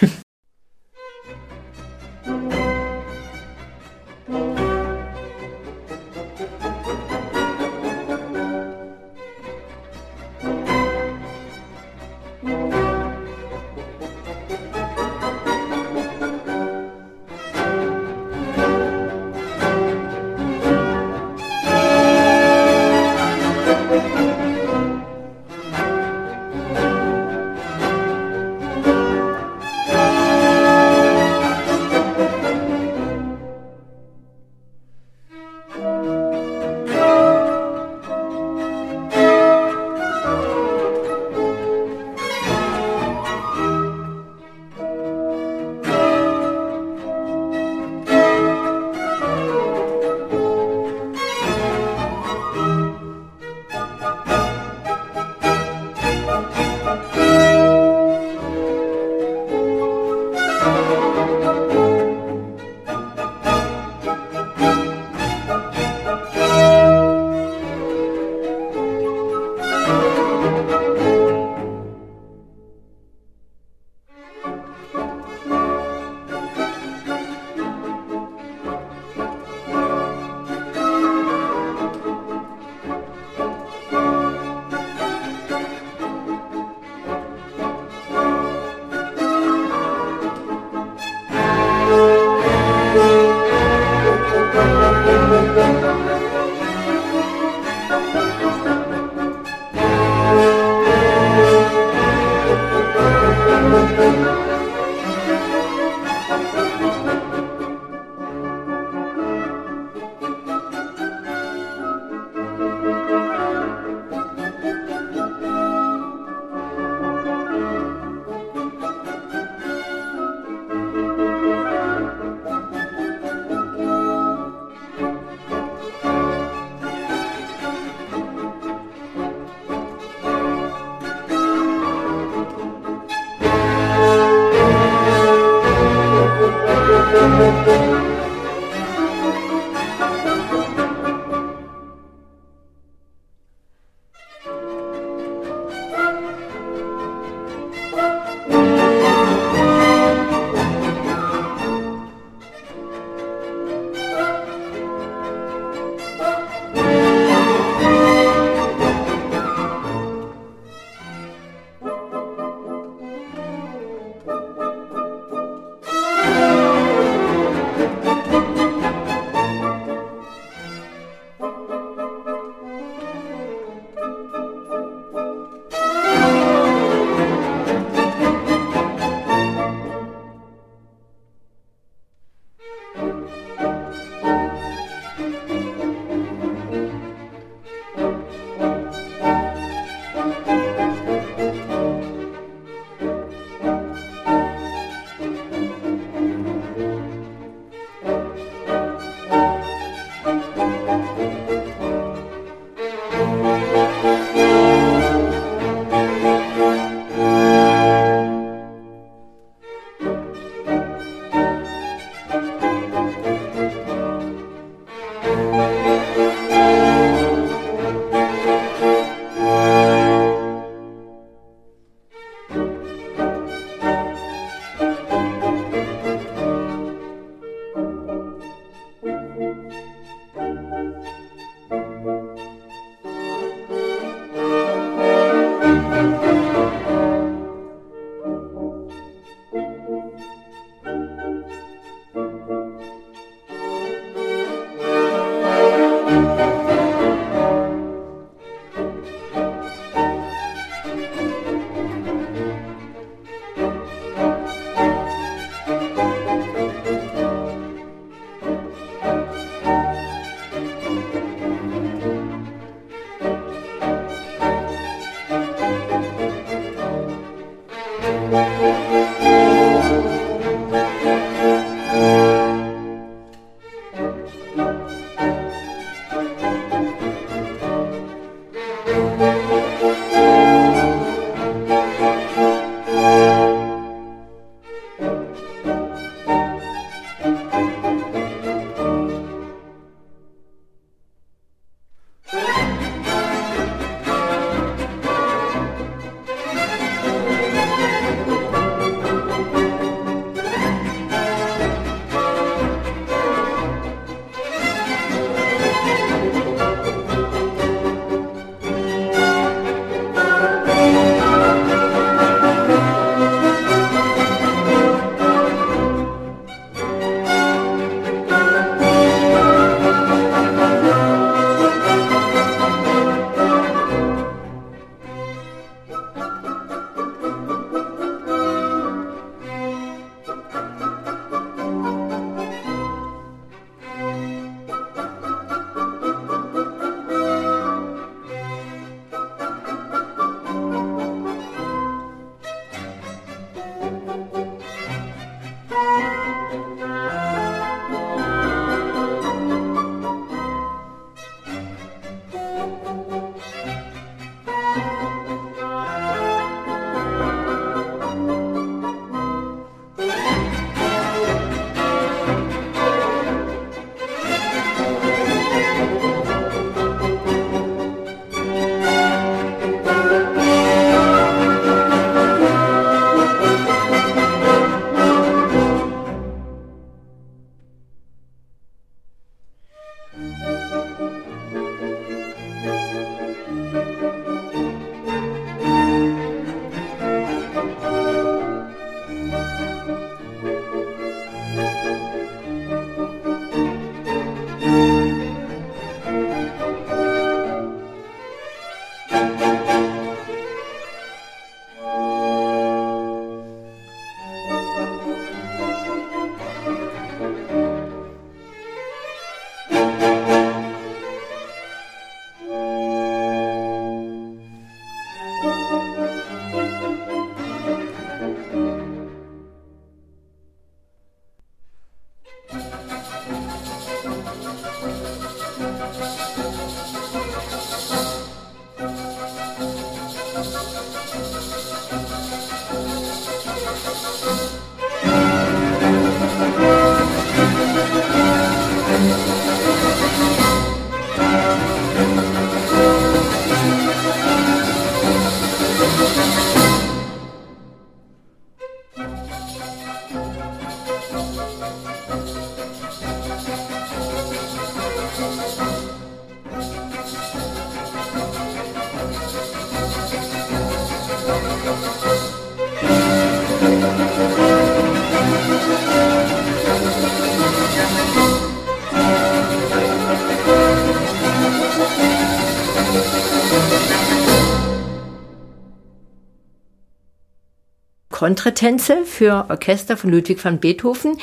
Kontratänze für Orchester von Ludwig van Beethoven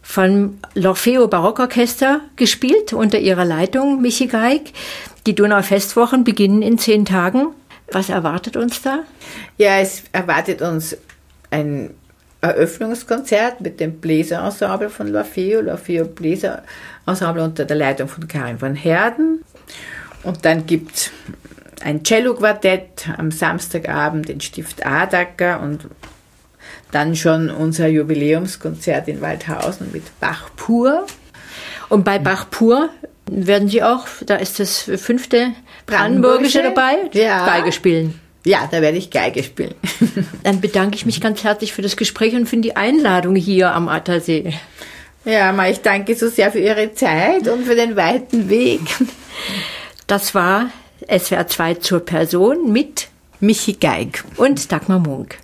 von L'Orfeo Barockorchester gespielt unter ihrer Leitung Michi Geig. Die Donau-Festwochen beginnen in zehn Tagen. Was erwartet uns da? Ja, es erwartet uns ein Eröffnungskonzert mit dem Bläserensemble von L'Orfeo, L'Orfeo Bläserensemble unter der Leitung von Karin von Herden. Und dann gibt es ein Cello-Quartett am Samstagabend in Stift Adacker und dann schon unser Jubiläumskonzert in Waldhausen mit Bach pur. Und bei Bach pur werden Sie auch, da ist das fünfte Brandenburgische, Brandenburgische dabei, ja. Geige spielen. Ja, da werde ich Geige spielen. Dann bedanke ich mich ganz herzlich für das Gespräch und für die Einladung hier am Attersee. Ja, Ma, ich danke so sehr für Ihre Zeit und für den weiten Weg. Das war SWR 2 zur Person mit Michi Geig und Dagmar Munk.